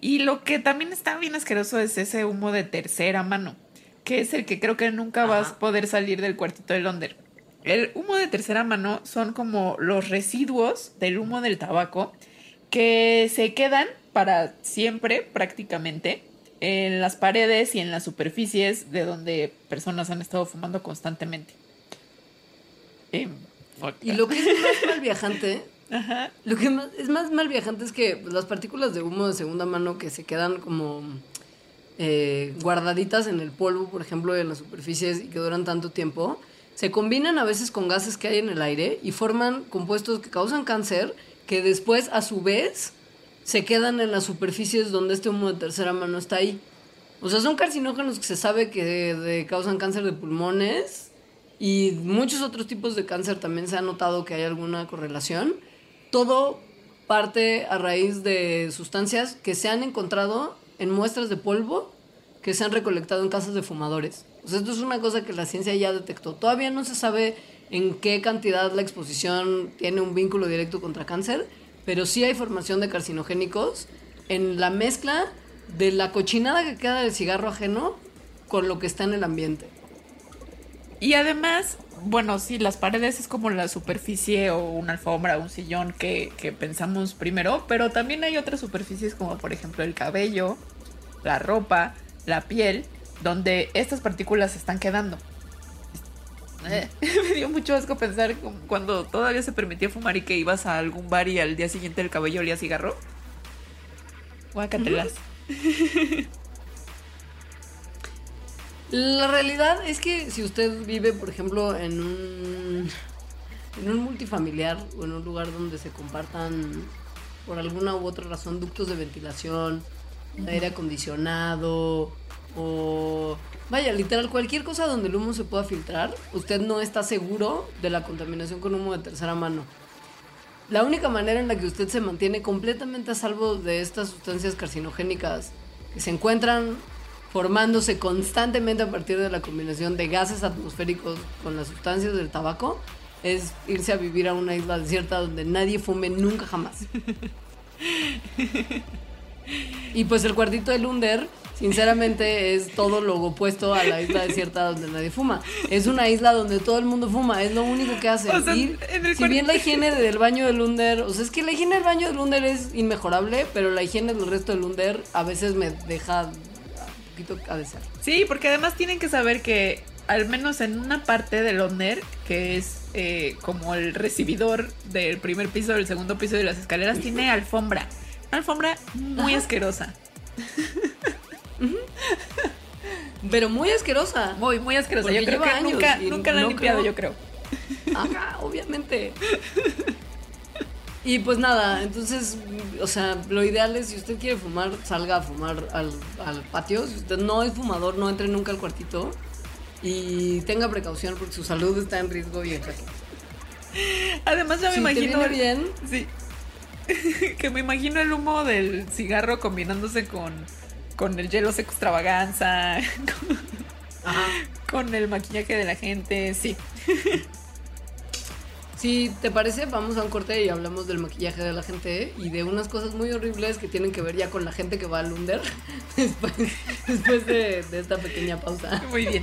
Y lo que también está bien asqueroso es ese humo de tercera mano, que es el que creo que nunca vas a poder salir del cuartito de Londres. El humo de tercera mano son como los residuos del humo del tabaco que se quedan para siempre prácticamente en las paredes y en las superficies de donde personas han estado fumando constantemente. Em. Y lo que es más mal viajante Ajá. Lo que más- es más mal viajante es que las partículas de humo de segunda mano que se quedan como eh, guardaditas en el polvo, por ejemplo, en las superficies y que duran tanto tiempo, se combinan a veces con gases que hay en el aire y forman compuestos que causan cáncer que después a su vez se quedan en las superficies donde este humo de tercera mano está ahí. O sea, son carcinógenos que se sabe que causan cáncer de pulmones y muchos otros tipos de cáncer también se ha notado que hay alguna correlación. Todo parte a raíz de sustancias que se han encontrado en muestras de polvo que se han recolectado en casas de fumadores. O sea, esto es una cosa que la ciencia ya detectó. Todavía no se sabe en qué cantidad la exposición tiene un vínculo directo contra cáncer, pero sí hay formación de carcinogénicos en la mezcla de la cochinada que queda del cigarro ajeno con lo que está en el ambiente. Y además, bueno, sí, las paredes es como la superficie o una alfombra, un sillón que, pensamos primero, pero también hay otras superficies como por ejemplo el cabello, la ropa, la piel, donde estas partículas están quedando. Eh, me dio mucho asco pensar cuando todavía se permitía fumar y que ibas a algún bar y al día siguiente el cabello olía cigarro. Guacatelas. La realidad es que si usted vive, por ejemplo, en un, en un multifamiliar o en un lugar donde se compartan por alguna u otra razón ductos de ventilación, aire acondicionado o vaya, literal cualquier cosa donde el humo se pueda filtrar, usted no está seguro de la contaminación con humo de tercera mano. La única manera en la que usted se mantiene completamente a salvo de estas sustancias carcinogénicas que se encuentran formándose constantemente a partir de la combinación de gases atmosféricos con las sustancias del tabaco, es irse a vivir a una isla desierta donde nadie fume nunca jamás. Y pues el cuartito de Lunder, sinceramente, es todo lo opuesto a la isla desierta donde nadie fuma. Es una isla donde todo el mundo fuma, es lo único que hace. si bien la higiene del baño de Lunder, o sea, es que la higiene del baño de Lunder es inmejorable, pero la higiene del resto de Lunder a veces me deja Sí, porque además tienen que saber que al menos en una parte del Lunder, que es eh, como el recibidor del primer piso, del segundo piso de las escaleras, tiene alfombra. Alfombra muy asquerosa. Pero muy asquerosa. Muy, muy asquerosa. yo creo que nunca, nunca la han limpiado, yo creo. Ajá, obviamente. Y pues nada, entonces, o sea, lo ideal es si usted quiere fumar, salga a fumar al, patio. Si usted no es fumador, no entre nunca al cuartito. Y tenga precaución porque su salud está en riesgo y Además, ya me imagino. bien. Sí. que me imagino el humo del cigarro combinándose con, con el hielo seco extravaganza. con el maquillaje de la gente. Sí. Si te parece, vamos a un corte y hablamos del maquillaje de la gente y de unas cosas muy horribles que tienen que ver ya con la gente que va al under después, después de, de esta pequeña pausa. Muy bien.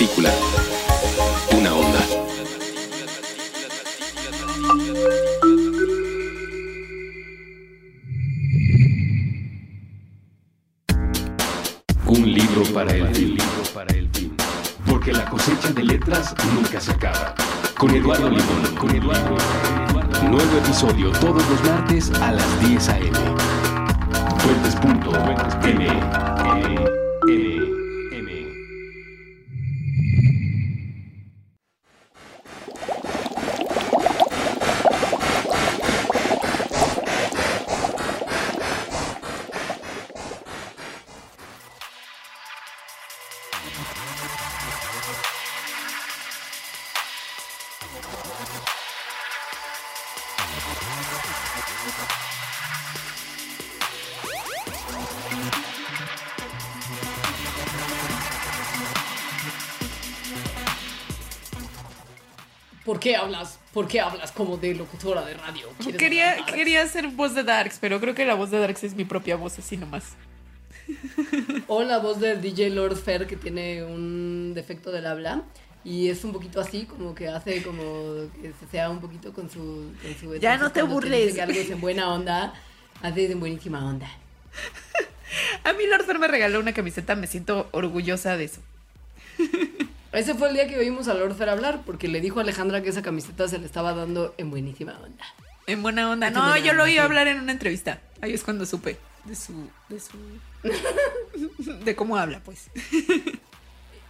Una onda. Un libro para el fin. Porque la cosecha de letras nunca se acaba. Con Eduardo Limón. Con Eduardo. Nuevo episodio todos los martes a las 10 a.m. Fuentes.m. ¿Por qué hablas? ¿Por qué hablas como de locutora de radio? ¿Quieres Quería, quería hacer voz de Darks, pero creo que la voz de Darks es mi propia voz, así nomás. O la voz del DJ Lord Fair que tiene un defecto del habla. Y es un poquito así, como que hace como que se sea un poquito con su... Con su Ya no te burles. dice que algo es en buena onda, hace en buenísima onda. A mí Lord Fer me regaló una camiseta, me siento orgullosa de eso. Ese fue el día que oímos a Lord Fair hablar, porque le dijo a Alejandra que esa camiseta se le estaba dando en buenísima onda. En buena onda. Qué No, buena yo lo oí sí. hablar en una entrevista. Ahí es cuando supe de su. de su. de cómo habla, pues.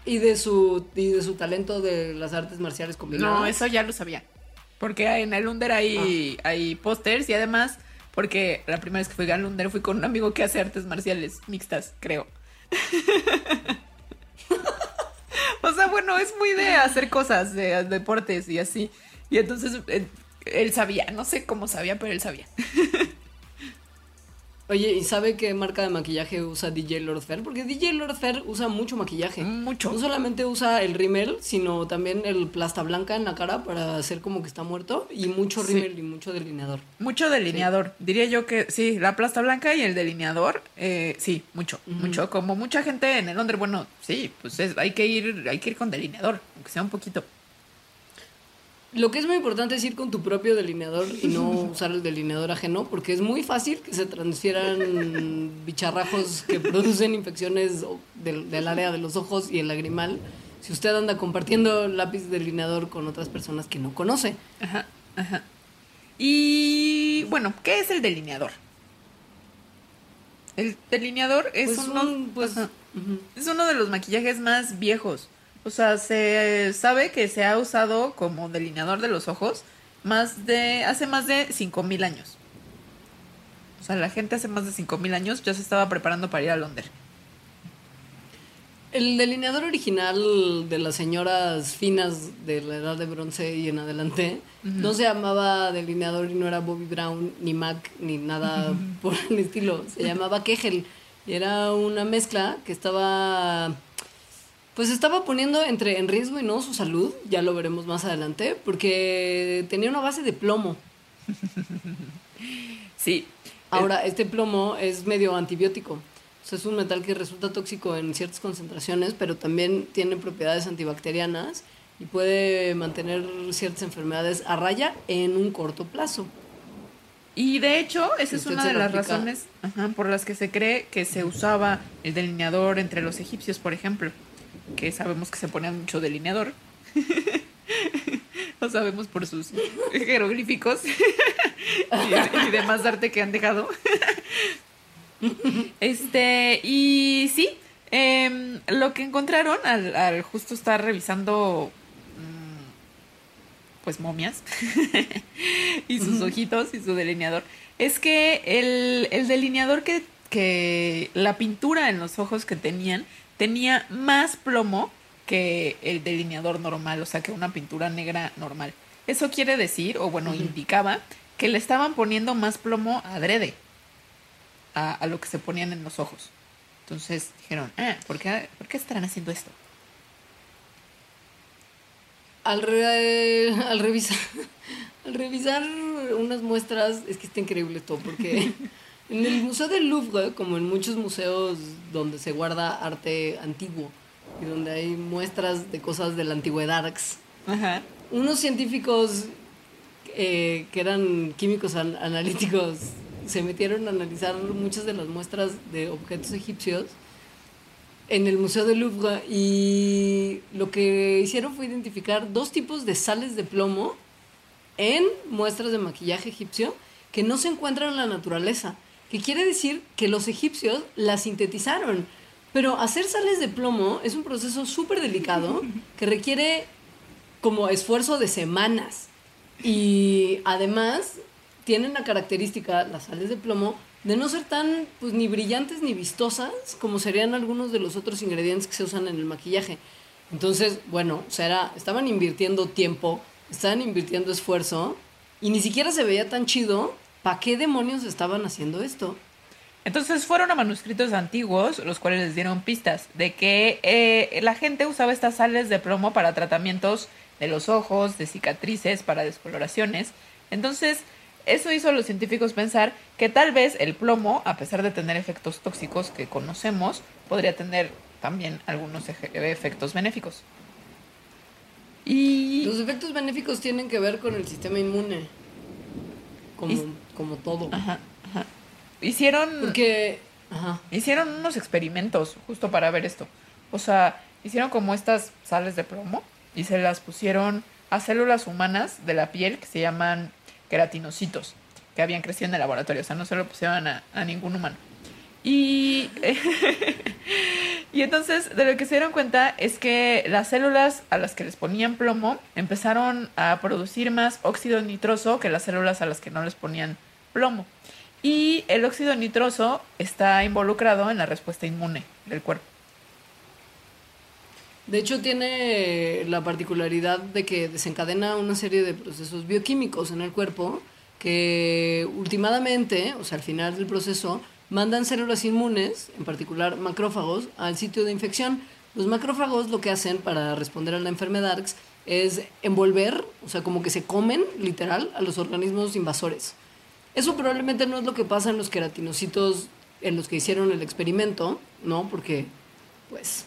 Y de su, y de su talento de las artes marciales combinadas. No, eso ya lo sabía. Porque en el Under hay, hay pósters y además, porque la primera vez que fui al Under fui con un amigo que hace artes marciales mixtas, creo. o sea, bueno, es muy de hacer cosas, de deportes y así. Y entonces eh, él sabía, no sé cómo sabía, pero él sabía. Oye, ¿y sabe qué marca de maquillaje usa DJ Lord Fair? Porque DJ Lord Fair usa mucho maquillaje. Mucho. No solamente usa el rímel, sino también el plasta blanca en la cara para hacer como que está muerto. Y mucho Sí. rímel y mucho delineador. Mucho delineador. Diría yo que sí, la plasta blanca y el delineador, eh, sí, mucho, mucho. Como mucha gente en el Londres, bueno, sí, pues es- hay que ir, hay que ir con delineador, aunque sea un poquito. Lo que es muy importante es ir con tu propio delineador y no usar el delineador ajeno, porque es muy fácil que se transfieran bicharrajos que producen infecciones del, del área de los ojos y el lagrimal si usted anda compartiendo lápiz delineador con otras personas que no conoce. Ajá, ajá. Y bueno, ¿qué es el delineador? El delineador es Pues uno, un- pues, es uno de los maquillajes más viejos. O sea, se sabe que se ha usado como delineador de los ojos más de hace más de 5000 años. O sea, la gente hace más de 5000 años ya se estaba preparando para ir a Londres. El delineador original de las señoras finas de la edad de bronce y en adelante no se llamaba delineador y no era Bobby Brown, ni Mac, ni nada por el estilo. Se llamaba Kegel y era una mezcla que estaba. Pues estaba poniendo entre en riesgo y no su salud, ya lo veremos más adelante, porque tenía una base de plomo. Sí. Ahora, este plomo es medio antibiótico. O sea, es un metal que resulta tóxico en ciertas concentraciones, pero también tiene propiedades antibacterianas y puede mantener ciertas enfermedades a raya en un corto plazo. Y de hecho, esa es una de las aplica. razones ajá, por las que se cree que se usaba el delineador entre los egipcios, por ejemplo, que sabemos que se ponían mucho delineador. Lo sabemos por sus jeroglíficos y, y demás arte que han dejado. Este, y sí, em, lo que encontraron al, al justo estar revisando mm, pues momias y sus ojitos y su delineador, es que el, el delineador que, que la pintura en los ojos que tenían tenía más plomo que el delineador normal, o sea, que una pintura negra normal. Eso quiere decir, o bueno, indicaba que le estaban poniendo más plomo adrede a, a lo que se ponían en los ojos. Entonces dijeron, ah, ¿por qué, ¿por qué estarán haciendo esto? Al, re- al revisar al revisar unas muestras, es que está increíble todo, porque en el Museo del Louvre, como en muchos museos donde se guarda arte antiguo y donde hay muestras de cosas de la antigüedad, Ajá. unos científicos eh, que eran químicos an- analíticos se metieron a analizar muchas de las muestras de objetos egipcios en el Museo del Louvre y lo que hicieron fue identificar dos tipos de sales de plomo en muestras de maquillaje egipcio que no se encuentran en la naturaleza, que quiere decir que los egipcios las sintetizaron. Pero hacer sales de plomo es un proceso súper delicado que requiere como esfuerzo de semanas. Y además tienen la característica, las sales de plomo, de no ser tan pues, ni brillantes ni vistosas como serían algunos de los otros ingredientes que se usan en el maquillaje. Entonces, bueno, o sea, era- estaban invirtiendo tiempo, estaban invirtiendo esfuerzo y ni siquiera se veía tan chido. ¿Para qué demonios estaban haciendo esto? Entonces fueron a manuscritos antiguos, los cuales les dieron pistas de que eh, la gente usaba estas sales de plomo para tratamientos de los ojos, de cicatrices, para descoloraciones. Entonces, eso hizo a los científicos pensar que tal vez el plomo, a pesar de tener efectos tóxicos que conocemos, podría tener también algunos efectos benéficos. Y Los efectos benéficos tienen que ver con el sistema inmune, como, Y- como todo. ajá, ajá. hicieron Porque, ajá. Hicieron unos experimentos justo para ver esto. O sea, hicieron como estas sales de plomo y se las pusieron a células humanas de la piel que se llaman queratinocitos, que habían crecido en el laboratorio. O sea, no se lo pusieron a, a ningún humano. Y, y entonces de lo que se dieron cuenta es que las células a las que les ponían plomo empezaron a producir más óxido nitroso que las células a las que no les ponían plomo. Y el óxido nitroso está involucrado en la respuesta inmune del cuerpo. De hecho, tiene la particularidad de que desencadena una serie de procesos bioquímicos en el cuerpo que últimamente, o sea, al final del proceso, mandan células inmunes, en particular macrófagos, al sitio de infección. Los macrófagos lo que hacen para responder a la enfermedad es envolver, o sea, como que se comen, literal, a los organismos invasores. Eso probablemente no es lo que pasa en los queratinocitos en los que hicieron el experimento, ¿no? Porque, pues,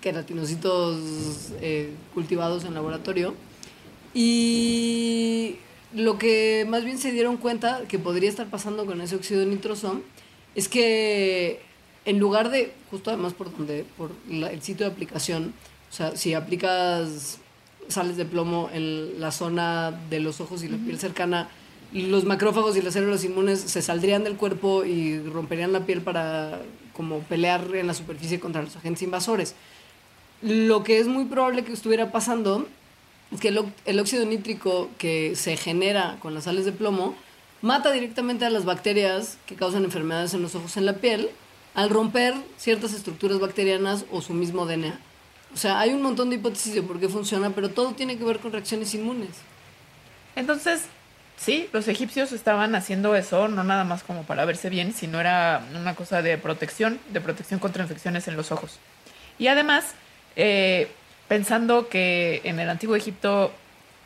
queratinocitos eh, cultivados en laboratorio. Y lo que más bien se dieron cuenta que podría estar pasando con ese óxido nitroso es que en lugar de, justo además por donde, por la- el sitio de aplicación, o sea, si aplicas sales de plomo en la zona de los ojos y la piel cercana, los macrófagos y las células inmunes se saldrían del cuerpo y romperían la piel para como pelear en la superficie contra los agentes invasores. Lo que es muy probable que estuviera pasando es que el, el óxido nítrico que se genera con las sales de plomo mata directamente a las bacterias que causan enfermedades en los ojos en la piel al romper ciertas estructuras bacterianas o su mismo DNA. O sea, hay un montón de hipótesis de por qué funciona, pero todo tiene que ver con reacciones inmunes. Entonces, sí, los egipcios estaban haciendo eso, no nada más como para verse bien, sino era una cosa de protección, de protección contra infecciones en los ojos. Y además, eh, pensando que en el antiguo Egipto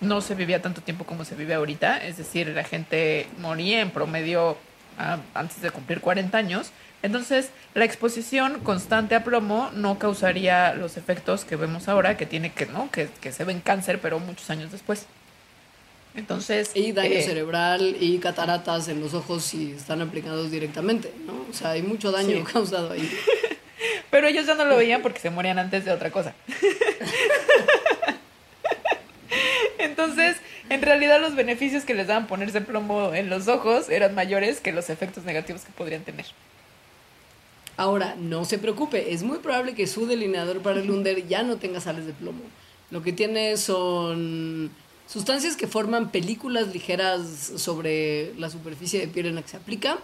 no se vivía tanto tiempo como se vive ahorita, es decir, la gente moría en promedio a- antes de cumplir 40 años. Entonces, la exposición constante a plomo no causaría los efectos que vemos ahora, que tiene que, ¿no? Que, que se ven cáncer, pero muchos años después. Entonces. Y daño eh, cerebral y cataratas en los ojos si están aplicados directamente, ¿no? O sea, hay mucho daño Sí. causado ahí. Pero ellos ya no lo veían porque se morían antes de otra cosa. Entonces, en realidad los beneficios que les daban ponerse plomo en los ojos eran mayores que los efectos negativos que podrían tener. Ahora, no se preocupe, es muy probable que su delineador para el under ya no tenga sales de plomo. Lo que tiene son sustancias que forman películas ligeras sobre la superficie de piel en la que se aplica,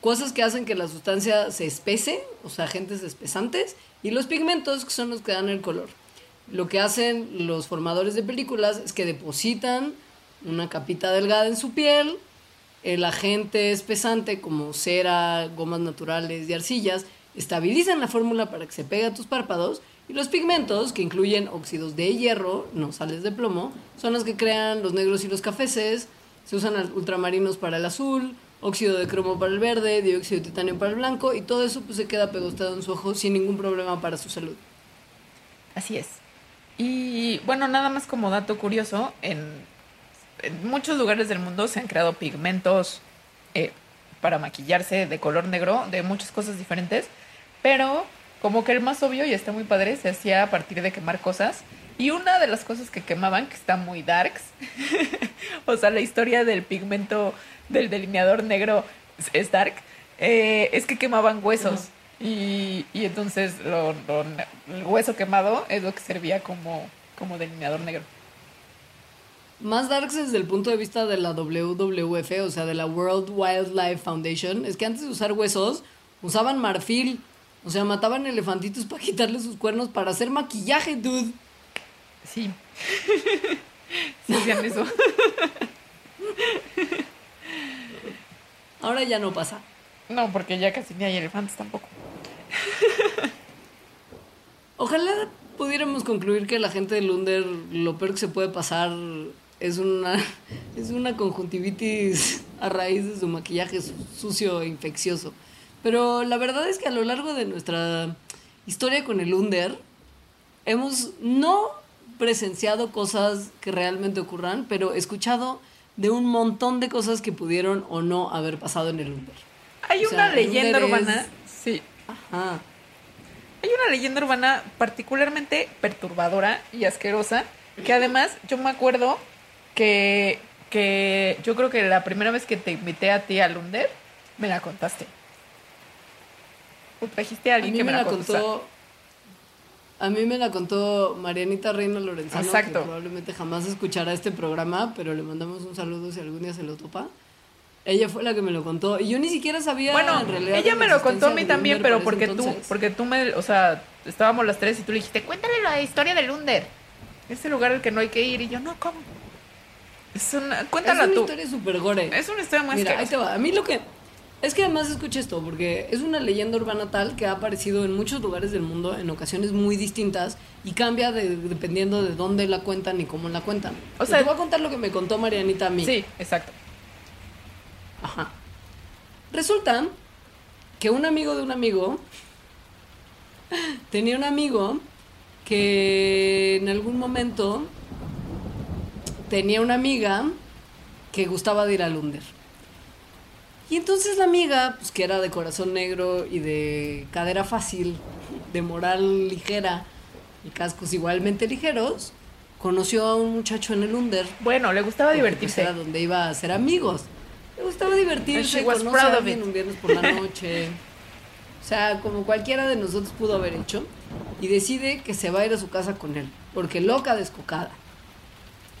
cosas que hacen que la sustancia se espese, o sea, agentes espesantes, y los pigmentos que son los que dan el color. Lo que hacen los formadores de películas es que depositan una capita delgada en su piel, el agente espesante como cera, gomas naturales y arcillas estabilizan la fórmula para que se pegue a tus párpados y los pigmentos, que incluyen óxidos de hierro, no sales de plomo, son los que crean los negros y los cafeces, se usan ultramarinos para el azul, óxido de cromo para el verde, dióxido de titanio para el blanco y todo eso pues se queda pegostado en su ojo sin ningún problema para su salud. Así es. Y bueno, nada más como dato curioso, en, en muchos lugares del mundo se han creado pigmentos eh, para maquillarse de color negro, de muchas cosas diferentes, pero como que el más obvio y está muy padre se hacía a partir de quemar cosas. Y una de las cosas que quemaban, que está muy darks, o sea, la historia del pigmento del delineador negro es- es dark, eh, es que quemaban huesos. Y, y entonces lo- lo- el hueso quemado es lo que servía como, como delineador negro. Más darks desde el punto de vista de la WWF, o sea, de la World Wildlife Foundation, es que antes de usar huesos, usaban marfil. O sea, mataban elefantitos para quitarle sus cuernos para hacer maquillaje, dude. Sí. sí hacían eso. Ahora ya no pasa. No, porque ya casi ni hay elefantes tampoco. Ojalá pudiéramos concluir que la gente del Under lo peor que se puede pasar es una, es una conjuntivitis a raíz de su maquillaje su- sucio e infeccioso. Pero la verdad es que a lo largo de nuestra historia con el Under, hemos no presenciado cosas que realmente ocurran, pero escuchado de un montón de cosas que pudieron o no haber pasado en el Under. Hay O sea, una leyenda urbana. es- Sí. Ajá. Hay una leyenda urbana particularmente perturbadora y asquerosa. Que además yo me acuerdo que, que yo creo que la primera vez que te invité a ti al Under, me la contaste. O trajiste a A alguien mí que me la contó. A mí me la contó Marianita Reina Lorenzano, Exacto. que probablemente jamás escuchará este programa, pero le mandamos un saludo si algún día se lo topa. Ella fue la que me lo contó y yo ni siquiera sabía Bueno, en realidad ella me lo contó a mí también, pero porque tú, porque tú me, o sea, estábamos las tres y tú le dijiste, cuéntale la historia del Under. Ese lugar al que no hay que ir. Y yo, no, ¿cómo? Es una, es cuéntala una tú. historia súper gore. Es una historia muy Mira, ahí asquerosa. te va. A mí lo que. Es que además escuché esto, porque es una leyenda urbana tal que ha aparecido en muchos lugares del mundo en ocasiones muy distintas y cambia de- dependiendo de dónde la cuentan y cómo la cuentan. O sea, te voy a contar lo que me contó Marianita a mí. Sí, exacto. Ajá. Resulta que un amigo de un amigo tenía un amigo que en algún momento tenía una amiga que gustaba de ir al Under. Y entonces la amiga, pues que era de corazón negro y de cadera fácil, de moral ligera y cascos igualmente ligeros, conoció a un muchacho en el Under Bueno, le gustaba porque, divertirse. pues, era donde iba a ser amigos. Le gustaba divertirse, And she was conoce proud a alguien un viernes por la noche. O sea, como cualquiera de nosotros pudo haber hecho. Y decide que se va a ir a su casa con él. Porque loca descocada.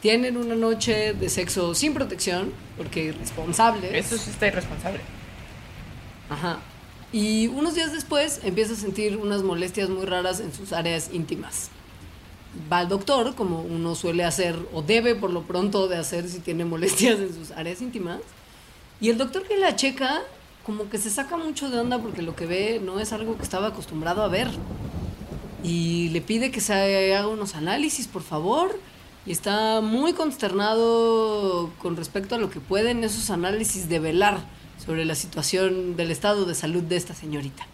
Tienen una noche de sexo sin protección, porque irresponsables. Eso sí está irresponsable. Ajá. Y unos días después empieza a sentir unas molestias muy raras en sus áreas íntimas. Va al doctor, como uno suele hacer, o debe por lo pronto de hacer si tiene molestias en sus áreas íntimas. Y el doctor que la checa, como que se saca mucho de onda porque lo que ve no es algo que estaba acostumbrado a ver. Y le pide que se haga unos análisis, por favor. Y está muy consternado con respecto a lo que pueden esos análisis develar sobre la situación del estado de salud de esta señorita.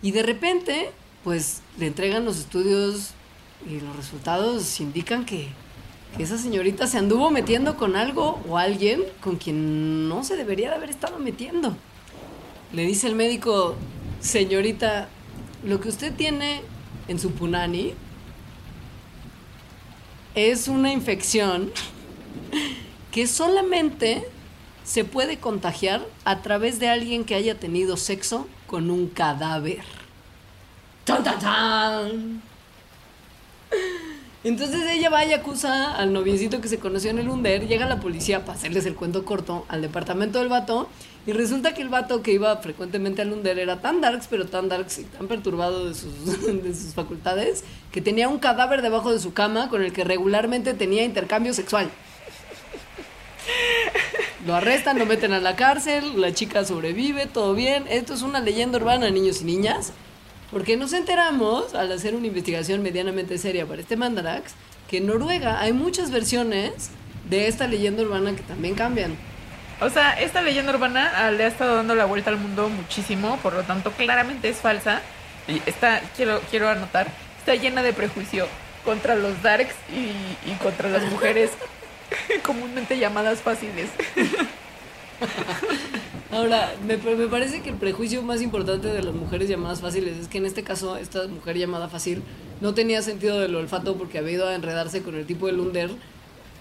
Y de repente, pues le entregan los estudios y los resultados indican que, que esa señorita se anduvo metiendo con algo o alguien con quien no se debería de haber estado metiendo. Le dice el médico, señorita, lo que usted tiene en su punani es una infección que solamente se puede contagiar a través de alguien que haya tenido sexo con un cadáver. ¡Tan, tan, tan! Entonces ella va y acusa al noviecito que se conoció en el Under, llega la policía para hacerles el cuento corto al departamento del vato y resulta que el vato que iba frecuentemente al Under era tan darks, pero tan darks y tan perturbado de sus, de sus facultades que tenía un cadáver debajo de su cama con el que regularmente tenía intercambio sexual. Lo arrestan, lo meten a la cárcel, la chica sobrevive, todo bien. Esto es una leyenda urbana, niños y niñas. Porque nos enteramos, al hacer una investigación medianamente seria para este Mandarax, que en Noruega hay muchas versiones de esta leyenda urbana que también cambian. O sea, esta leyenda urbana ah, le ha estado dando la vuelta al mundo muchísimo, por lo tanto, claramente es falsa. Y está, quiero, quiero anotar, está llena de prejuicio contra los darks y, y contra las mujeres comúnmente llamadas fáciles. Ahora, me, me parece que el prejuicio más importante de las mujeres llamadas fáciles es que en este caso esta mujer llamada fácil no tenía sentido del olfato porque había ido a enredarse con el tipo de Lunder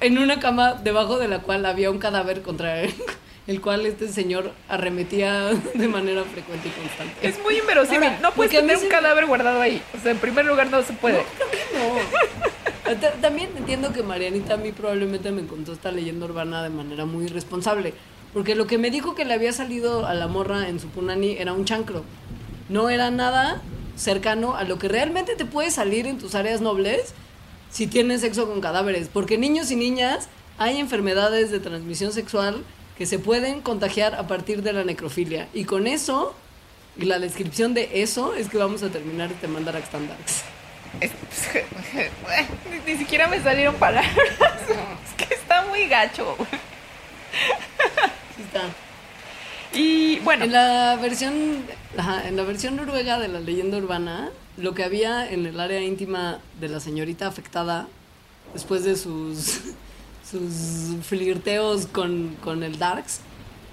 en una cama debajo de la cual había un cadáver contra él, el cual este señor arremetía de manera frecuente y constante. Es muy inverosímil. Ahora, no puedes tener un cadáver guardado ahí. O sea, en primer lugar no se puede. No. Ta- También entiendo que Marianita a mí probablemente me contó esta leyenda urbana de manera muy irresponsable. Porque lo que me dijo que le había salido a la morra en su punani era un chancro. No era nada cercano a lo que realmente te puede salir en tus áreas nobles si tienes sexo con cadáveres. Porque niños y niñas hay enfermedades de transmisión sexual que se pueden contagiar a partir de la necrofilia. Y con eso, y la descripción de eso, es que vamos a terminar este Mandarax Standards. Es- ni, ni siquiera me salieron palabras. Es que está muy gacho. Sí está. Y bueno, En la versión, ajá, en la versión noruega de la leyenda urbana, lo que había en el área íntima de la señorita afectada después de sus sus flirteos con, con el Darks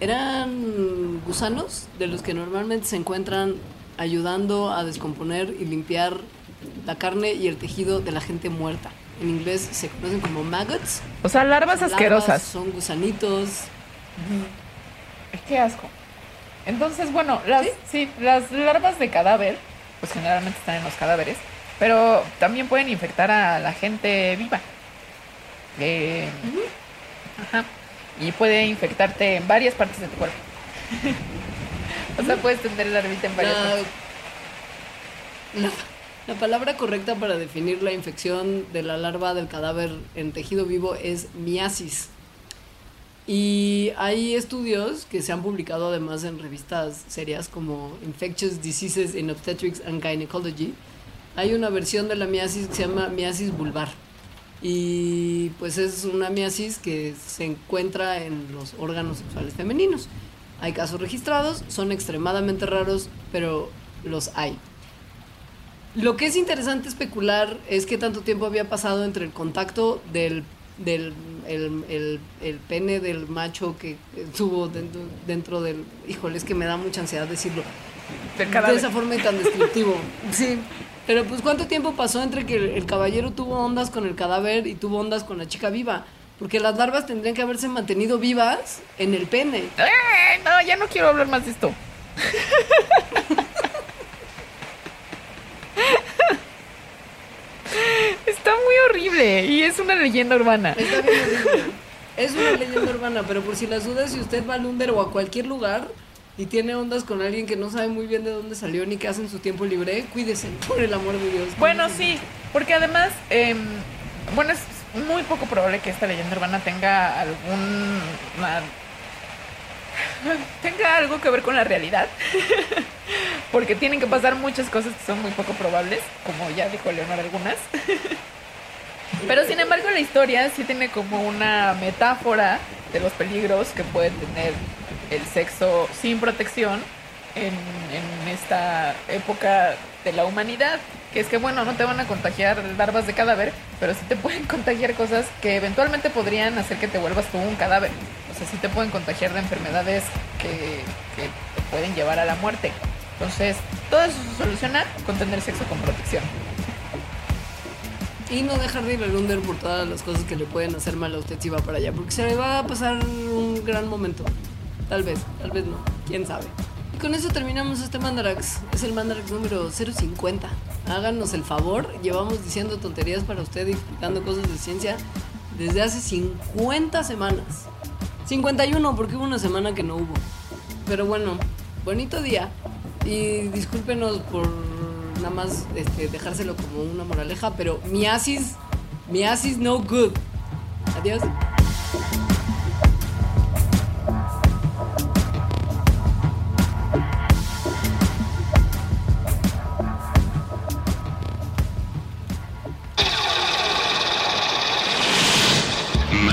eran gusanos de los que normalmente se encuentran ayudando a descomponer y limpiar la carne y el tejido de la gente muerta. En inglés se conocen como maggots. o sea, larvas asquerosas. larvas, son gusanitos. Qué asco. Entonces, bueno, las, ¿Sí? las larvas de cadáver, pues generalmente están en los cadáveres, pero también pueden infectar a la gente viva. Eh, ajá. Y puede infectarte en varias partes de tu cuerpo. o sea, puedes tener larvita en varias La, partes. la- la palabra correcta para definir la infección de la larva del cadáver en tejido vivo es miasis. Y hay estudios que se han publicado además en revistas serias como Infectious Diseases in Obstetrics and Gynecology. Hay una versión de la miasis que se llama miasis vulvar. Y pues es una miasis que se encuentra en los órganos sexuales femeninos. Hay casos registrados, son extremadamente raros, pero los hay. Lo que es interesante especular es que tanto tiempo había pasado entre el contacto del, del el, el- el pene del macho que estuvo dentro, dentro del... Híjole, es que me da mucha ansiedad decirlo. De esa forma y tan descriptivo. Sí. Pero pues cuánto tiempo pasó entre que el, el caballero tuvo ondas con el cadáver y tuvo ondas con la chica viva. Porque las larvas tendrían que haberse mantenido vivas en el pene. ¡Eh! No, ya no quiero hablar más de esto. Está muy horrible y es una leyenda urbana. Está bien horrible. Es una leyenda urbana, pero por si las dudas, si usted va al Under o a cualquier lugar y tiene ondas con alguien que no sabe muy bien de dónde salió ni qué hace en su tiempo libre, cuídese, por el amor de Dios. Bueno, sí, mucho. porque además, em, bueno, es muy poco probable que esta leyenda urbana tenga algún... tenga algo que ver con la realidad. porque tienen que pasar muchas cosas que son muy poco probables, como ya dijo Leonor algunas. Pero sin embargo la historia sí tiene como una metáfora de los peligros que puede tener el sexo sin protección en, en esta época de la humanidad. Que es que, bueno, no te van a contagiar larvas de cadáver, pero sí te pueden contagiar cosas que eventualmente podrían hacer que te vuelvas tú un cadáver. O sea, sí te pueden contagiar de enfermedades que, que te pueden llevar a la muerte. Entonces, todo eso se soluciona con tener sexo con protección. Y no dejar de ir al Under por todas las cosas que le pueden hacer mal a usted si va para allá, porque se le va a pasar un gran momento. Tal vez, tal vez no, quién sabe. Con eso terminamos este Mandarax. Es el Mandarax número 050. Háganos el favor, llevamos diciendo tonterías para usted y explicando cosas de ciencia desde hace 50 semanas. 51 porque hubo una semana que no hubo. Pero bueno, bonito día. Y discúlpenos por nada más este, dejárselo como una moraleja, pero mi asis, mi asis no good. Adiós.